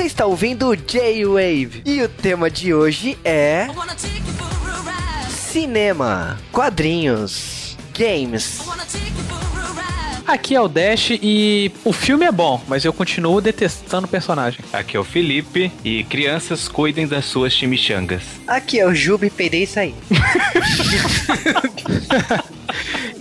Você está ouvindo J-Wave e o tema de hoje é cinema, quadrinhos, games. Aqui é o Dash e o filme é bom, mas eu continuo detestando o personagem. Aqui é o Felipe e crianças cuidem das suas chimichangas. Aqui é o Jubi, peidei e saí.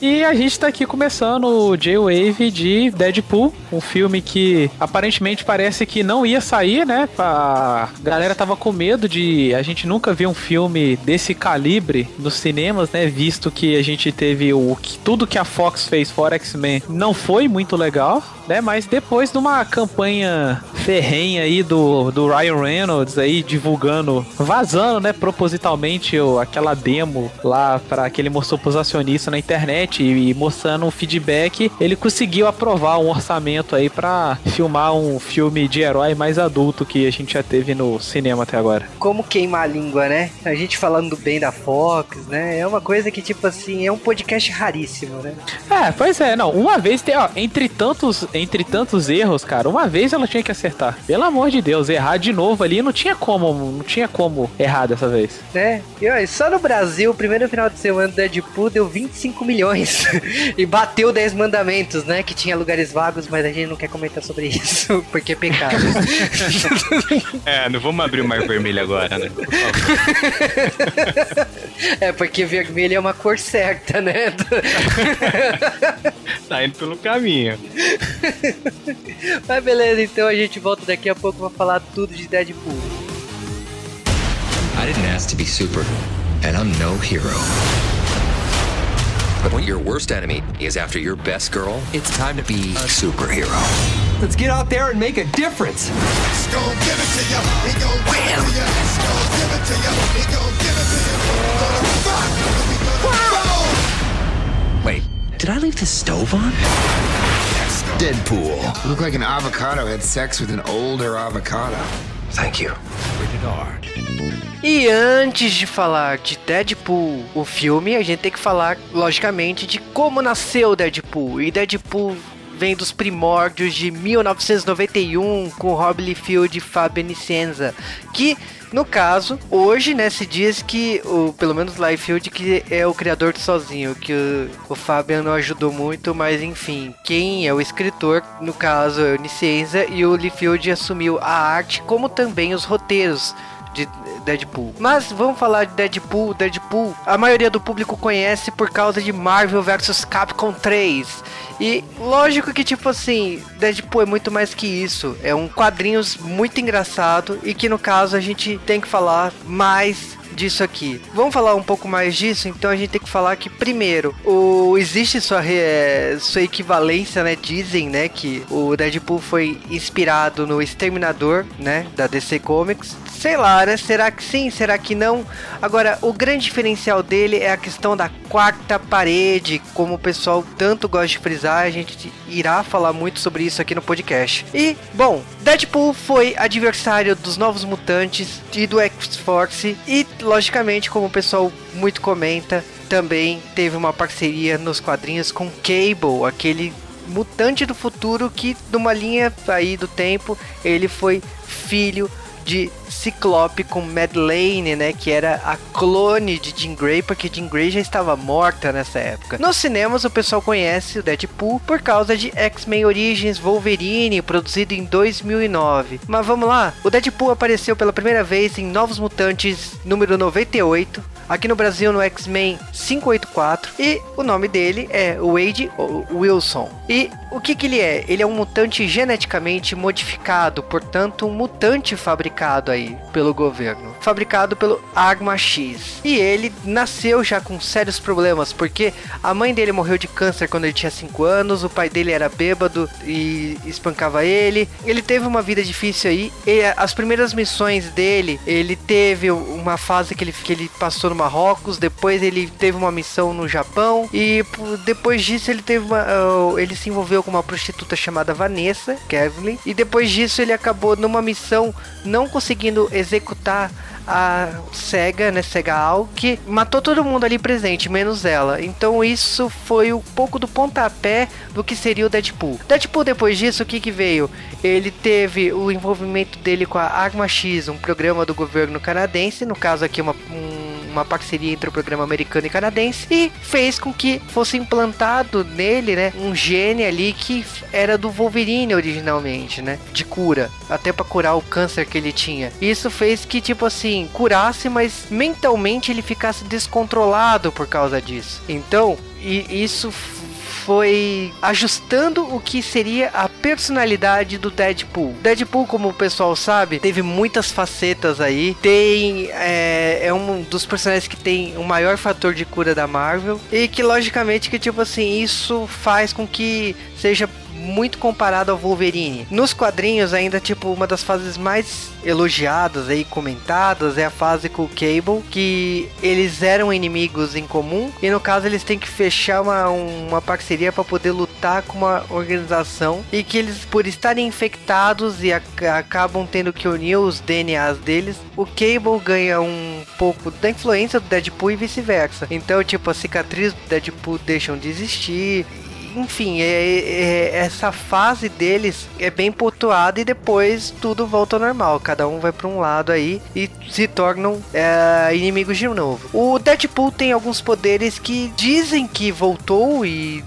E a gente tá aqui começando o J-Wave de Deadpool, um filme que aparentemente parece que não ia sair, né? A galera tava com medo de. A gente nunca viu um filme desse calibre nos cinemas, né? Visto que a gente teve o tudo que a Fox fez fora X-Men não foi muito legal, né? Mas depois de uma campanha ferrenha aí do, do Ryan Reynolds aí divulgando, vazando, né? Propositalmente aquela demo lá para que ele mostrou pros acionistas na internet internet e, mostrando um feedback, ele conseguiu aprovar um orçamento aí para filmar um filme de herói mais adulto que a gente já teve no cinema até agora. Como queimar a língua, né? A gente falando bem da Fox, né? É uma coisa que, tipo assim, é um podcast raríssimo, né? É, pois é, não. Uma vez tem, ó, entre tantos, entre tantos erros, cara, uma vez ela tinha que acertar. Pelo amor de Deus, errar de novo ali não tinha como, não tinha como errar dessa vez. É, e ó, só no Brasil, o primeiro final de semana do Deadpool deu 25 milhões milhões e bateu 10 mandamentos, né? Que tinha lugares vagos, mas a gente não quer comentar sobre isso, porque é pecado. é, não vamos abrir o mar vermelho agora, né? Por favor. é, porque vermelho é uma cor certa, né? tá indo pelo caminho. Mas beleza, então a gente volta daqui a pouco pra falar tudo de Deadpool. I didn't ask to be super, and I'm no hero. But when your worst enemy is after your best girl, it's time to be a superhero. Let's get out there and make a difference. Wait, did I leave the stove on? Deadpool. You look like an avocado had sex with an older avocado. Thank you. E antes de falar de Deadpool, o filme, a gente tem que falar, logicamente, de como nasceu Deadpool. E Deadpool vem dos primórdios de 1991 com Rob Liefeld e Fabio Nicenza, que no caso, hoje, né, se diz que, o, pelo menos Liefeld, que é o criador de Sozinho, que o, o Fabian não ajudou muito, mas enfim, quem é o escritor, no caso, é o Nicenza, e o Liefeld assumiu a arte, como também os roteiros de Deadpool. Mas vamos falar de Deadpool. Deadpool, a maioria do público conhece por causa de Marvel vs Capcom 3. E lógico que tipo assim, Deadpool é muito mais que isso. É um quadrinhos muito engraçado e que no caso a gente tem que falar mais disso aqui. Vamos falar um pouco mais disso? Então a gente tem que falar que, primeiro, o, existe sua, re, sua equivalência, né? Dizem, né? Que o Deadpool foi inspirado no Exterminador, né? Da DC Comics. Sei lá, né? Será que sim? Será que não? Agora, o grande diferencial dele é a questão da quarta parede, como o pessoal tanto gosta de frisar, a gente irá falar muito sobre isso aqui no podcast. E, bom, Deadpool foi adversário dos Novos Mutantes e do X-Force e, logicamente, como o pessoal muito comenta, também teve uma parceria nos quadrinhos com Cable, aquele mutante do futuro que numa linha aí do tempo ele foi filho de Ciclope com Madeleine, né, que era a clone de Jean Grey, porque Jean Grey já estava morta nessa época. Nos cinemas o pessoal conhece o Deadpool por causa de X-Men Origins Wolverine, produzido em 2009. Mas vamos lá, o Deadpool apareceu pela primeira vez em Novos Mutantes número 98, aqui no Brasil no X-Men 584 e o nome dele é Wade Wilson. E o que que ele é? Ele é um mutante geneticamente modificado, portanto um mutante fabricado aí pelo governo, fabricado pelo Argma X. E ele nasceu já com sérios problemas, porque a mãe dele morreu de câncer quando ele tinha 5 anos, o pai dele era bêbado e espancava ele. Ele teve uma vida difícil aí. E as primeiras missões dele, ele teve uma fase que ele, que ele passou no Marrocos, depois ele teve uma missão no Japão e depois disso ele teve uma, uh, ele se envolveu com uma prostituta chamada Vanessa Kevlin. E depois disso ele acabou numa missão não conseguindo executar a Sega, né, Sega Al, que matou todo mundo ali presente, menos ela. Então isso foi um pouco do pontapé do que seria o Deadpool. Deadpool depois disso, o que que veio? Ele teve o envolvimento dele com a Arma X, um programa do governo canadense, no caso aqui uma, um, uma parceria entre o programa americano e canadense, e fez com que fosse implantado nele, né, um gene ali que era do Wolverine originalmente, né, de cura, até para curar o câncer que ele tinha. Isso fez que tipo assim curasse, mas mentalmente ele ficasse descontrolado por causa disso. Então, e isso foi ajustando o que seria a personalidade do Deadpool. Deadpool, como o pessoal sabe, teve muitas facetas aí. Tem é, é um dos personagens que tem o maior fator de cura da Marvel e que logicamente que tipo assim isso faz com que seja muito comparado ao Wolverine. Nos quadrinhos, ainda, tipo, uma das fases mais elogiadas e comentadas é a fase com o Cable, que eles eram inimigos em comum e no caso eles têm que fechar uma, uma parceria para poder lutar com uma organização e que eles, por estarem infectados e acabam tendo que unir os DNAs deles, o Cable ganha um pouco da influência do Deadpool e vice-versa. Então, tipo, a cicatriz do Deadpool deixam de existir enfim, é, é, essa fase deles é bem pontuada e depois tudo volta ao normal. Cada um vai para um lado aí e se tornam é, inimigos de novo. O Deadpool tem alguns poderes que dizem que voltou e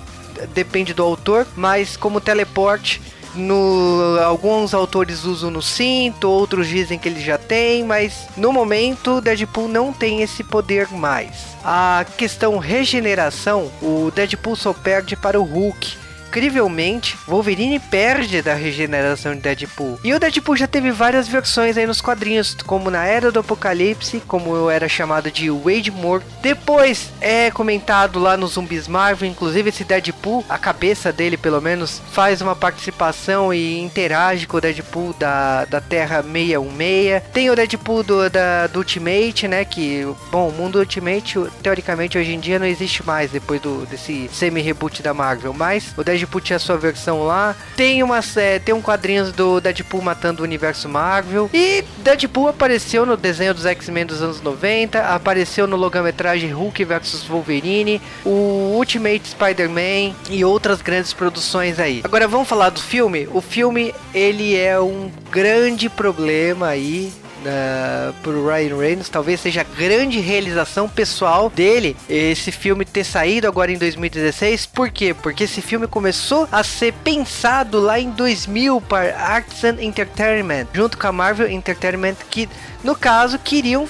depende do autor, mas como teleporte no, alguns autores usam no cinto, outros dizem que ele já tem, mas no momento Deadpool não tem esse poder mais. A questão regeneração, o Deadpool só perde para o Hulk incrivelmente, Wolverine perde da regeneração de Deadpool. E o Deadpool já teve várias versões aí nos quadrinhos, como na Era do Apocalipse, como eu era chamado de Wade Moore. Depois é comentado lá no Zumbis Marvel, inclusive esse Deadpool, a cabeça dele pelo menos, faz uma participação e interage com o Deadpool da, da Terra 616. Tem o Deadpool do, da, do Ultimate, né? Que, bom, o mundo Ultimate, teoricamente, hoje em dia não existe mais depois do, desse semi-reboot da Marvel. Mas o Deadpool Deadpool tinha sua versão lá. Tem uma é, tem um quadrinhos do Deadpool matando o universo Marvel. E Deadpool apareceu no desenho dos X-Men dos anos 90, apareceu no longa-metragem Hulk vs Wolverine, o Ultimate Spider-Man e outras grandes produções aí. Agora vamos falar do filme. O filme ele é um grande problema aí uh, por Ryan Reynolds, talvez seja a grande realização pessoal dele, esse filme ter saído agora em 2016. Por quê? Porque esse filme começou a ser pensado lá em 2000 para Arts and Entertainment, junto com a Marvel Entertainment, que no caso queriam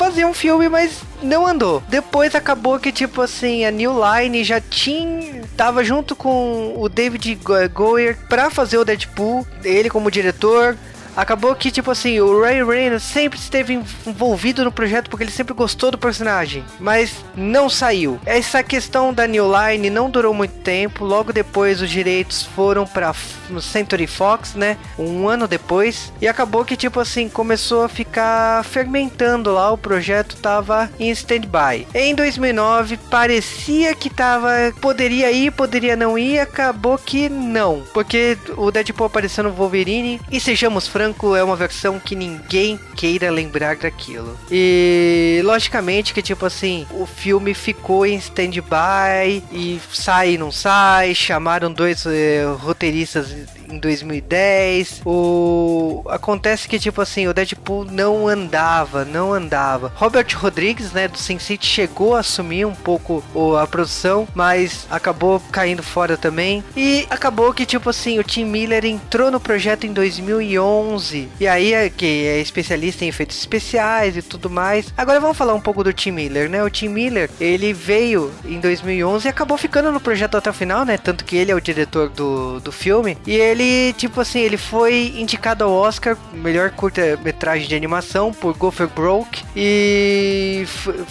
fazer um filme, mas não andou. Depois acabou que, tipo assim, a New Line já tinha. tava junto com o David Goyer pra fazer o Deadpool, ele como diretor acabou que, tipo assim, o Ray Reynolds sempre esteve envolvido no projeto porque ele sempre gostou do personagem, mas não saiu. Essa questão da New Line não durou muito tempo, logo depois os direitos foram para Century Fox, né? Um ano depois, e acabou que, tipo assim, começou a ficar fermentando lá, o projeto tava em stand-by. Em 2009, parecia que tava, poderia ir, poderia não ir, acabou que não, porque o Deadpool apareceu no Wolverine, e sejamos francos, é uma versão que ninguém queira lembrar daquilo. E logicamente que tipo assim, o filme ficou em stand-by e sai e não sai, chamaram dois eh, roteiristas em 2010. O acontece que tipo assim, o Deadpool não andava, não andava. Robert Rodrigues, né, do Sin City chegou a assumir um pouco a produção, mas acabou caindo fora também. E acabou que tipo assim, o Tim Miller entrou no projeto em 2011. E aí é que é especialista em efeitos especiais e tudo mais. Agora vamos falar um pouco do Tim Miller, né? O Tim Miller, ele veio em 2011 e acabou ficando no projeto até o final, né? Tanto que ele é o diretor do, do filme. E ele ele, tipo assim, ele foi indicado ao Oscar, melhor curta-metragem de animação por Gopher Broke e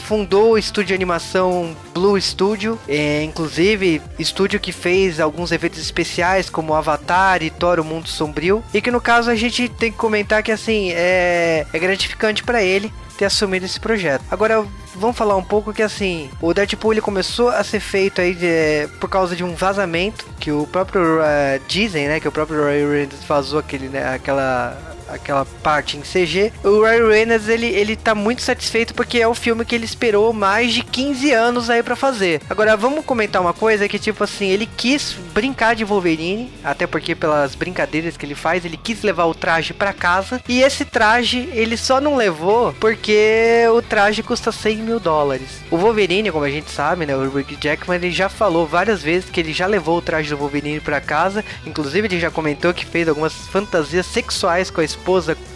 fundou o estúdio de animação Blue Studio, é, inclusive estúdio que fez alguns eventos especiais como Avatar e Thor: O Mundo Sombrio, e que no caso a gente tem que comentar que assim é, é gratificante para ele ter assumido esse projeto. Agora, vamos falar um pouco que assim, o Deadpool ele começou a ser feito aí de, por causa de um vazamento que o próprio uh, dizem, né, que o próprio Ryan Reynolds vazou aquele, né, aquela aquela parte em CG. O Ryan Reynolds, ele, ele tá muito satisfeito porque é o filme que ele esperou mais de 15 anos aí para fazer. Agora, vamos comentar uma coisa que, tipo assim, ele quis brincar de Wolverine, até porque pelas brincadeiras que ele faz, ele quis levar o traje para casa, e esse traje ele só não levou porque o traje custa 100 mil dólares. O Wolverine, como a gente sabe, né, o Rick Jackman, ele já falou várias vezes que ele já levou o traje do Wolverine para casa, inclusive ele já comentou que fez algumas fantasias sexuais com a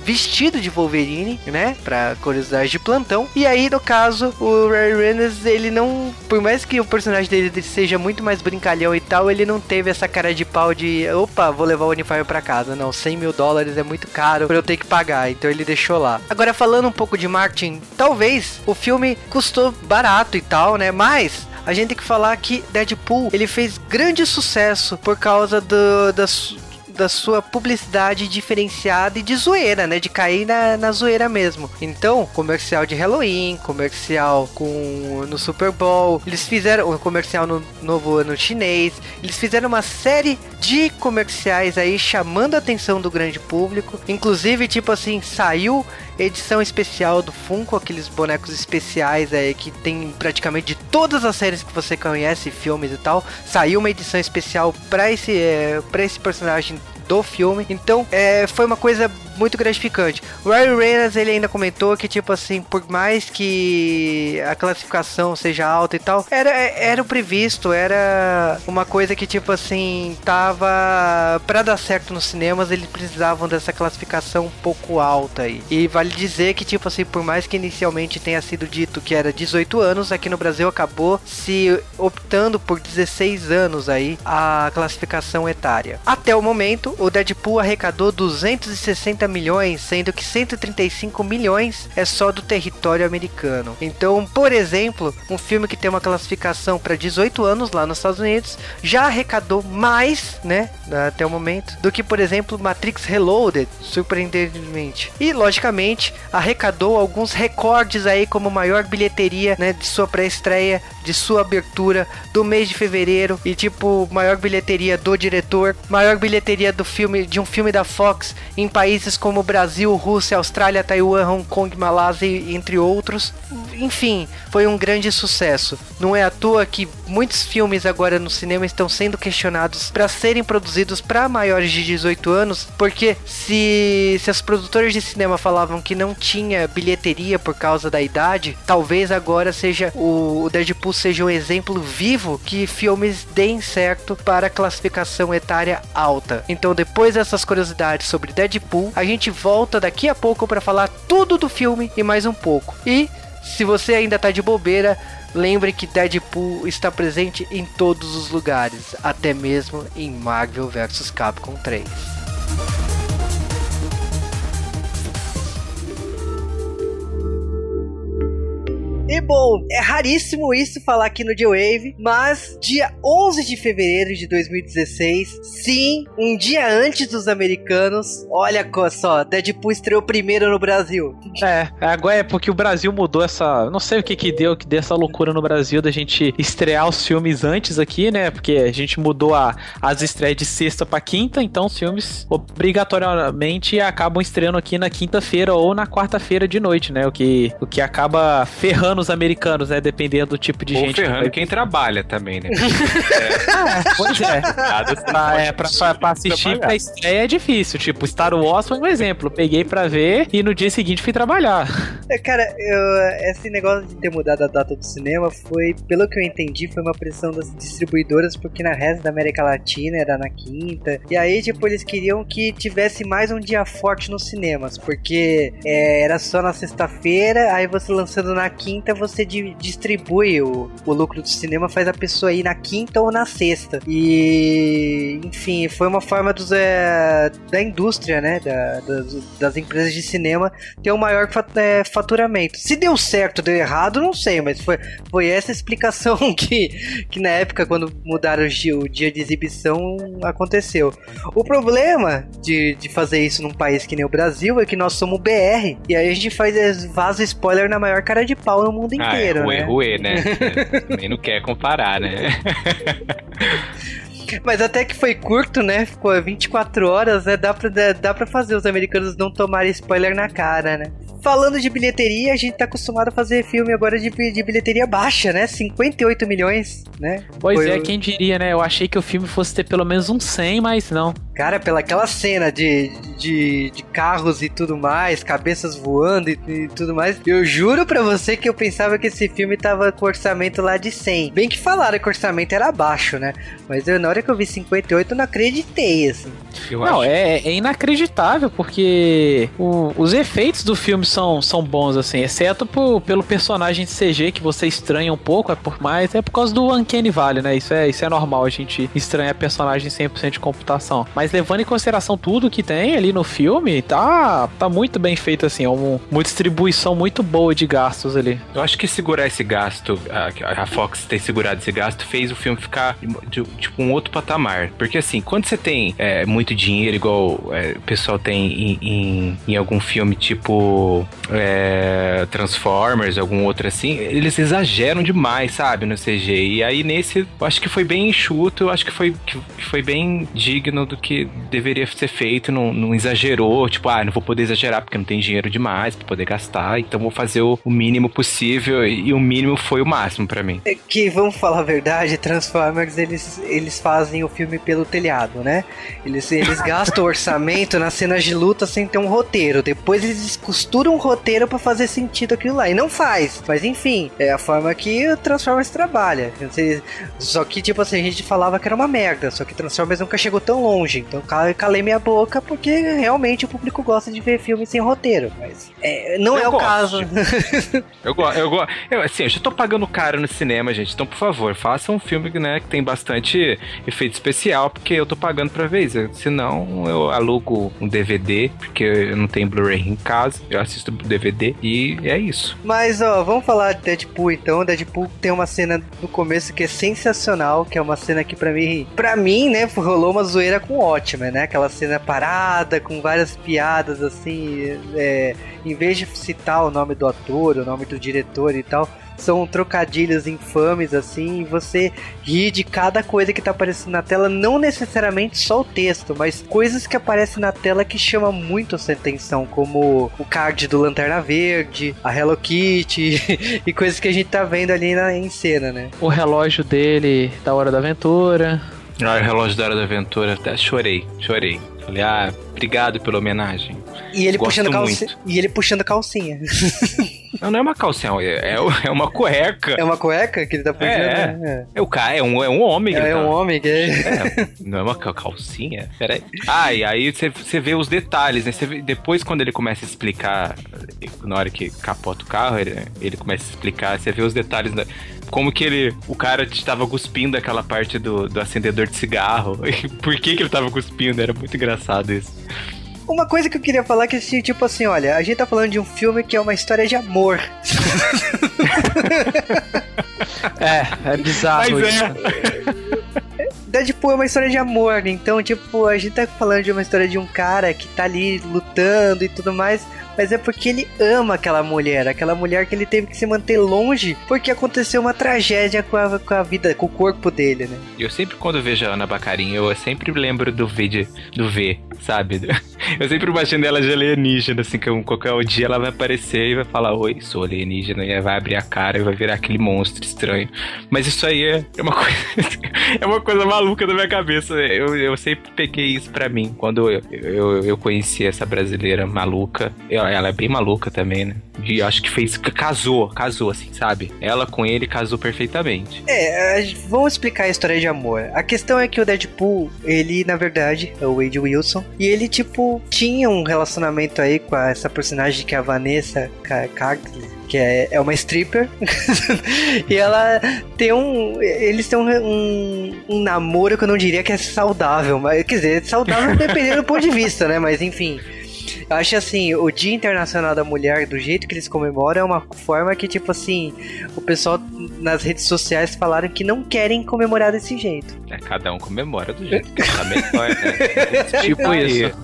vestido de Wolverine, né? Pra curiosidade de plantão. E aí, no caso, o Ray Reynolds, ele não. Por mais que o personagem dele seja muito mais brincalhão e tal, ele não teve essa cara de pau de opa, vou levar o uniforme pra casa. Não, 100 mil dólares é muito caro pra eu ter que pagar. Então ele deixou lá. Agora, falando um pouco de marketing, talvez o filme custou barato e tal, né? Mas a gente tem que falar que Deadpool ele fez grande sucesso por causa do, das, da sua publicidade diferenciada e de zoeira, né? De cair na, na zoeira mesmo. Então, comercial de Halloween, comercial com no Super Bowl, eles fizeram o comercial no novo ano chinês, eles fizeram uma série de comerciais aí chamando a atenção do grande público. Inclusive, tipo assim, saiu edição especial do Funko, aqueles bonecos especiais aí que tem praticamente de todas as séries que você conhece, filmes e tal. Saiu uma edição especial para esse, é, pra esse personagem do filme. Então, é, foi uma coisa muito gratificante. O Ryan Reynolds ele ainda comentou que tipo assim, por mais que a classificação seja alta e tal, era era o previsto, era uma coisa que tipo assim, tava para dar certo nos cinemas, eles precisavam dessa classificação um pouco alta aí. E vale dizer que tipo assim, por mais que inicialmente tenha sido dito que era 18 anos, aqui no Brasil acabou se optando por 16 anos aí a classificação etária. Até o momento, o Deadpool arrecadou 260 milhões, sendo que 135 milhões é só do território americano. Então, por exemplo, um filme que tem uma classificação para 18 anos lá nos Estados Unidos já arrecadou mais, né, até o momento, do que, por exemplo, Matrix Reloaded, surpreendentemente. E, logicamente, arrecadou alguns recordes aí como maior bilheteria, né, de sua pré-estreia, de sua abertura do mês de fevereiro e tipo maior bilheteria do diretor, maior bilheteria do filme de um filme da Fox em países como Brasil, Rússia, Austrália, Taiwan, Hong Kong, Malásia, entre outros. Enfim, foi um grande sucesso. Não é à toa que muitos filmes agora no cinema estão sendo questionados para serem produzidos para maiores de 18 anos, porque se, se as produtoras de cinema falavam que não tinha bilheteria por causa da idade, talvez agora seja o, o Deadpool seja um exemplo vivo que filmes deem certo para classificação etária alta. Então, depois dessas curiosidades sobre Deadpool, a gente volta daqui a pouco para falar tudo do filme e mais um pouco. E se você ainda tá de bobeira, lembre que Deadpool está presente em todos os lugares, até mesmo em Marvel vs Capcom 3. E bom, é raríssimo isso falar aqui no J-Wave, mas dia 11 de fevereiro de 2016, sim, um dia antes dos americanos, olha só, Deadpool estreou primeiro no Brasil. É, agora é porque o Brasil mudou essa, não sei o que que deu, que deu essa loucura no Brasil da gente estrear os filmes antes aqui, né? Porque a gente mudou a, as estreias de sexta para quinta, então os filmes obrigatoriamente acabam estreando aqui na quinta-feira ou na quarta-feira de noite, né? O que, o que acaba ferrando os americanos, né? Dependendo do tipo de Ou gente. ferrando que quem trabalha também, né? é. pois é. pra, é pra, pra, pra assistir pra estreia é difícil. Tipo, Star Wars foi um exemplo. Peguei pra ver e no dia seguinte fui trabalhar. É, cara, eu, esse negócio de ter mudado a data do cinema foi, pelo que eu entendi, foi uma pressão das distribuidoras, porque na resto da América Latina era na quinta. E aí, tipo, eles queriam que tivesse mais um dia forte nos cinemas, porque é, era só na sexta-feira, aí você lançando na quinta, você di distribui o, o lucro do cinema, faz a pessoa ir na quinta ou na sexta. E, enfim, foi uma forma dos, é, da indústria, né? Da, das, das, empresas de cinema ter um maior é, faturamento. Se deu certo deu errado, não sei, mas foi, foi essa explicação que, que na época, quando mudaram o dia, o dia de exibição, aconteceu. O problema de, de fazer isso num país que nem o Brasil é que nós somos BR e aí a gente faz é, vaza spoiler na maior cara de pau mundo ah, inteiro. É, ruê, né? ruê, né? Também não quer comparar, né? Mas até que foi curto, né? Ficou 24 horas, né? Dá pra, dá pra fazer os americanos não tomarem spoiler na cara, né? Falando de bilheteria, a gente tá acostumado a fazer filme agora de, de bilheteria baixa, né? 58 milhões, né? Pois Foi é, o... quem diria, né? Eu achei que o filme fosse ter pelo menos um 100, mas não. Cara, pela aquela cena de, de, de carros e tudo mais, cabeças voando e, e, tudo mais, eu juro pra você que eu pensava que esse filme tava com orçamento lá de 100. Bem que falaram que o orçamento era baixo, né? Mas eu, na hora que eu vi 58, eu não acreditei, assim. Eu não, acho... é, é, inacreditável, porque o, os efeitos do filme são, são bons, assim, exceto por, pelo personagem de CG que você estranha um pouco, é por mais, é por causa do Uncanny Valley, né? Isso é, isso é normal, a gente estranha personagem 100% de computação. Mas levando em consideração tudo que tem ali no filme, tá, tá muito bem feito, assim, é uma, uma distribuição muito boa de gastos ali. Eu acho que segurar esse gasto, a, a Fox ter segurado esse gasto, fez o filme ficar de, tipo um outro patamar. Porque assim, quando você tem é, muito dinheiro, igual é, o pessoal tem em, em, em algum filme tipo é, Transformers, algum outro assim, eles exageram demais, sabe, no CG. E aí nesse, eu acho que foi bem enxuto, eu acho que foi, que foi bem digno do que deveria ser feito, não, não exagerou, tipo, ah, não vou poder exagerar porque não tem dinheiro demais pra poder gastar, então vou fazer o, o mínimo possível e o mínimo foi o máximo para mim. É que, vamos falar a verdade, Transformers, eles, eles fazem o filme pelo telhado, né? Eles, eles gastam orçamento nas cenas de luta sem ter um roteiro, depois eles costuram um roteiro para fazer sentido aquilo lá, e não faz, mas enfim, é a forma que o Transformers trabalha. Só que, tipo assim, a gente falava que era uma merda, só que Transformers nunca chegou tão longe, então calei minha boca porque realmente o público gosta de ver filmes sem roteiro, mas é, não eu é o caso. eu gosto, eu gosto. Assim, eu já tô pagando caro no cinema, gente, então por favor, faça um filme né, que tem bastante efeito especial, porque eu tô pagando pra ver isso. Senão eu alugo um DVD, porque eu não tenho Blu-ray em casa, eu assisto DVD e é isso. Mas ó, vamos falar de Deadpool então. Deadpool tem uma cena no começo que é sensacional, que é uma cena que para mim, para mim, né, rolou uma zoeira com ótima, né? Aquela cena parada, com várias piadas assim, é, em vez de citar o nome do ator, o nome do diretor e tal, são trocadilhos infames assim, e você ri de cada coisa que tá aparecendo na tela, não necessariamente só o texto, mas coisas que aparecem na tela que chamam muito a sua atenção, como o card do Lanterna Verde, a Hello Kitty e coisas que a gente tá vendo ali na, em cena, né? O relógio dele da Hora da Aventura. Ah, o relógio da Hora da Aventura, até chorei, chorei. Falei, ah, obrigado pela homenagem. E ele, puxando calcinha, e ele puxando calcinha. Não, não é uma calcinha, é, é uma cueca. É uma cueca que ele tá puxando? É, é. é o cara, é um, é um homem. É, é um tá... homem que é... é. Não é uma calcinha? Peraí. Ah, e aí você vê os detalhes, né? Vê, depois, quando ele começa a explicar, na hora que capota o carro, ele, ele começa a explicar, você vê os detalhes da, como que ele. O cara estava cuspindo aquela parte do, do acendedor de cigarro. Por que, que ele estava cuspindo? Era muito engraçado isso. Uma coisa que eu queria falar é que, tipo assim, olha, a gente tá falando de um filme que é uma história de amor. é, é bizarro Mas isso. É. Deadpool é uma história de amor, então, tipo, a gente tá falando de uma história de um cara que tá ali lutando e tudo mais, mas é porque ele ama aquela mulher, aquela mulher que ele teve que se manter longe porque aconteceu uma tragédia com a, com a vida, com o corpo dele, né? Eu sempre, quando vejo a Ana Bacarin, eu sempre lembro do V, de, do V, sabe? Eu sempre imagino ela de alienígena, assim, que qualquer dia ela vai aparecer e vai falar: Oi, sou alienígena, e vai abrir a cara e vai virar aquele monstro estranho. Mas isso aí é, é uma coisa. é uma coisa maluca da minha cabeça. Eu, eu sempre peguei isso pra mim. Quando eu, eu, eu conheci essa brasileira maluca, eu, ela é bem maluca também, né? E acho que fez. Casou, casou, assim, sabe? Ela com ele casou perfeitamente. É, vamos explicar a história de amor. A questão é que o Deadpool, ele, na verdade, é o Wade Wilson. E ele, tipo, tinha um relacionamento aí com essa personagem que é a Vanessa Cartley que é, é uma stripper. e ela tem um. Eles têm um, um, um, namoro que eu não diria que é saudável, mas quer dizer, saudável dependendo do ponto de vista, né? Mas enfim. Eu acho assim, o Dia Internacional da Mulher, do jeito que eles comemoram, é uma forma que, tipo assim, o pessoal nas redes sociais falaram que não querem comemorar desse jeito. É, cada um comemora do jeito que tá melhor, né? tipo isso.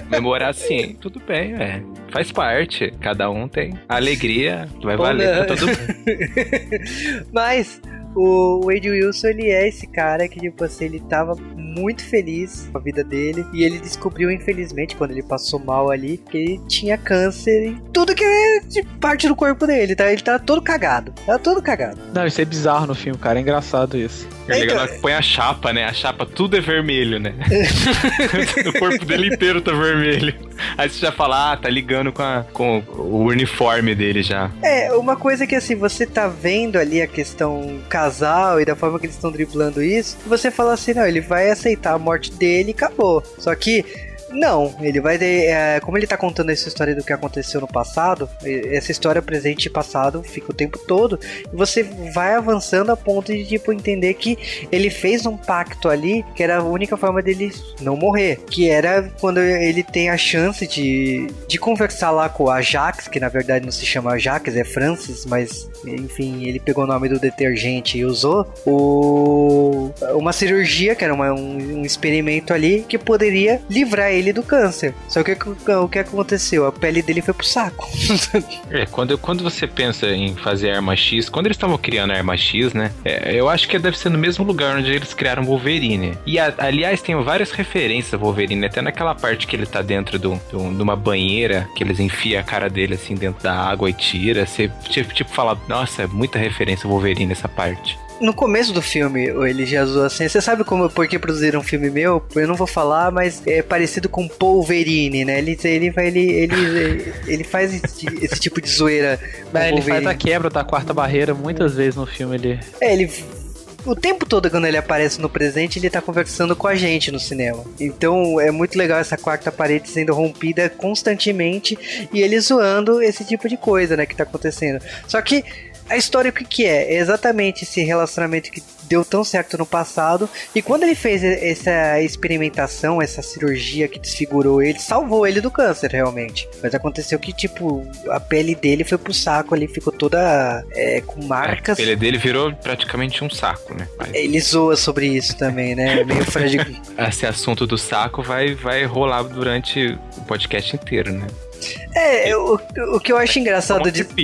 comemorar assim, tudo bem, é. Faz parte. Cada um tem. A alegria vai valer pra todo mundo. Mas o Wade Wilson, ele é esse cara que, tipo assim, ele tava muito feliz com a vida dele. E ele descobriu, infelizmente, quando ele passou mal ali, que ele tinha câncer em tudo que é de parte do corpo dele. Tá? Ele tá todo cagado. Tá todo cagado. Não, isso é bizarro no filme, cara. É engraçado isso. É legal então... põe a chapa, né? A chapa tudo é vermelho, né? o corpo dele inteiro tá vermelho. Aí você já fala, ah, tá ligando com, a, com o uniforme dele já. É, uma coisa que assim, você tá vendo ali a questão casal e da forma que eles estão driblando isso, você fala assim, não, ele vai aceitar a morte dele e acabou. Só que não, ele vai. É, como ele tá contando essa história do que aconteceu no passado, essa história presente e passado fica o tempo todo, e você vai avançando a ponto de, tipo, entender que ele fez um pacto ali que era a única forma dele não morrer. Que era quando ele tem a chance de, de conversar lá com a Jax, que na verdade não se chama Jax, é Francis, mas enfim, ele pegou o nome do detergente e usou o, uma cirurgia, que era uma, um, um experimento ali, que poderia livrar ele do câncer. Só que o que aconteceu? A pele dele foi pro saco. é, quando, quando você pensa em fazer arma X, quando eles estavam criando a arma X, né? É, eu acho que deve ser no mesmo lugar onde eles criaram Wolverine. E a, aliás, tem várias referências a Wolverine, até naquela parte que ele tá dentro de uma banheira, que eles enfiam a cara dele assim dentro da água e tira. Você tipo, tipo fala, nossa, é muita referência a Wolverine nessa parte no começo do filme, ele já usou assim. Você sabe como, por que produziram um filme meu? Eu não vou falar, mas é parecido com Wolverine, né? Ele, ele, ele, ele, ele faz esse, esse tipo de zoeira. É, ele faz a quebra da quarta barreira muitas vezes no filme. Ele... É, ele o tempo todo quando ele aparece no presente, ele tá conversando com a gente no cinema. Então é muito legal essa quarta parede sendo rompida constantemente e ele zoando esse tipo de coisa, né, que tá acontecendo. Só que a história o que, que é? É exatamente esse relacionamento que deu tão certo no passado. E quando ele fez essa experimentação, essa cirurgia que desfigurou ele, salvou ele do câncer, realmente. Mas aconteceu que, tipo, a pele dele foi pro saco ali, ficou toda é, com marcas. A pele dele virou praticamente um saco, né? Mas... Ele zoa sobre isso também, né? É meio frágil. Esse assunto do saco vai, vai rolar durante o podcast inteiro, né? É, o, o que eu acho engraçado de.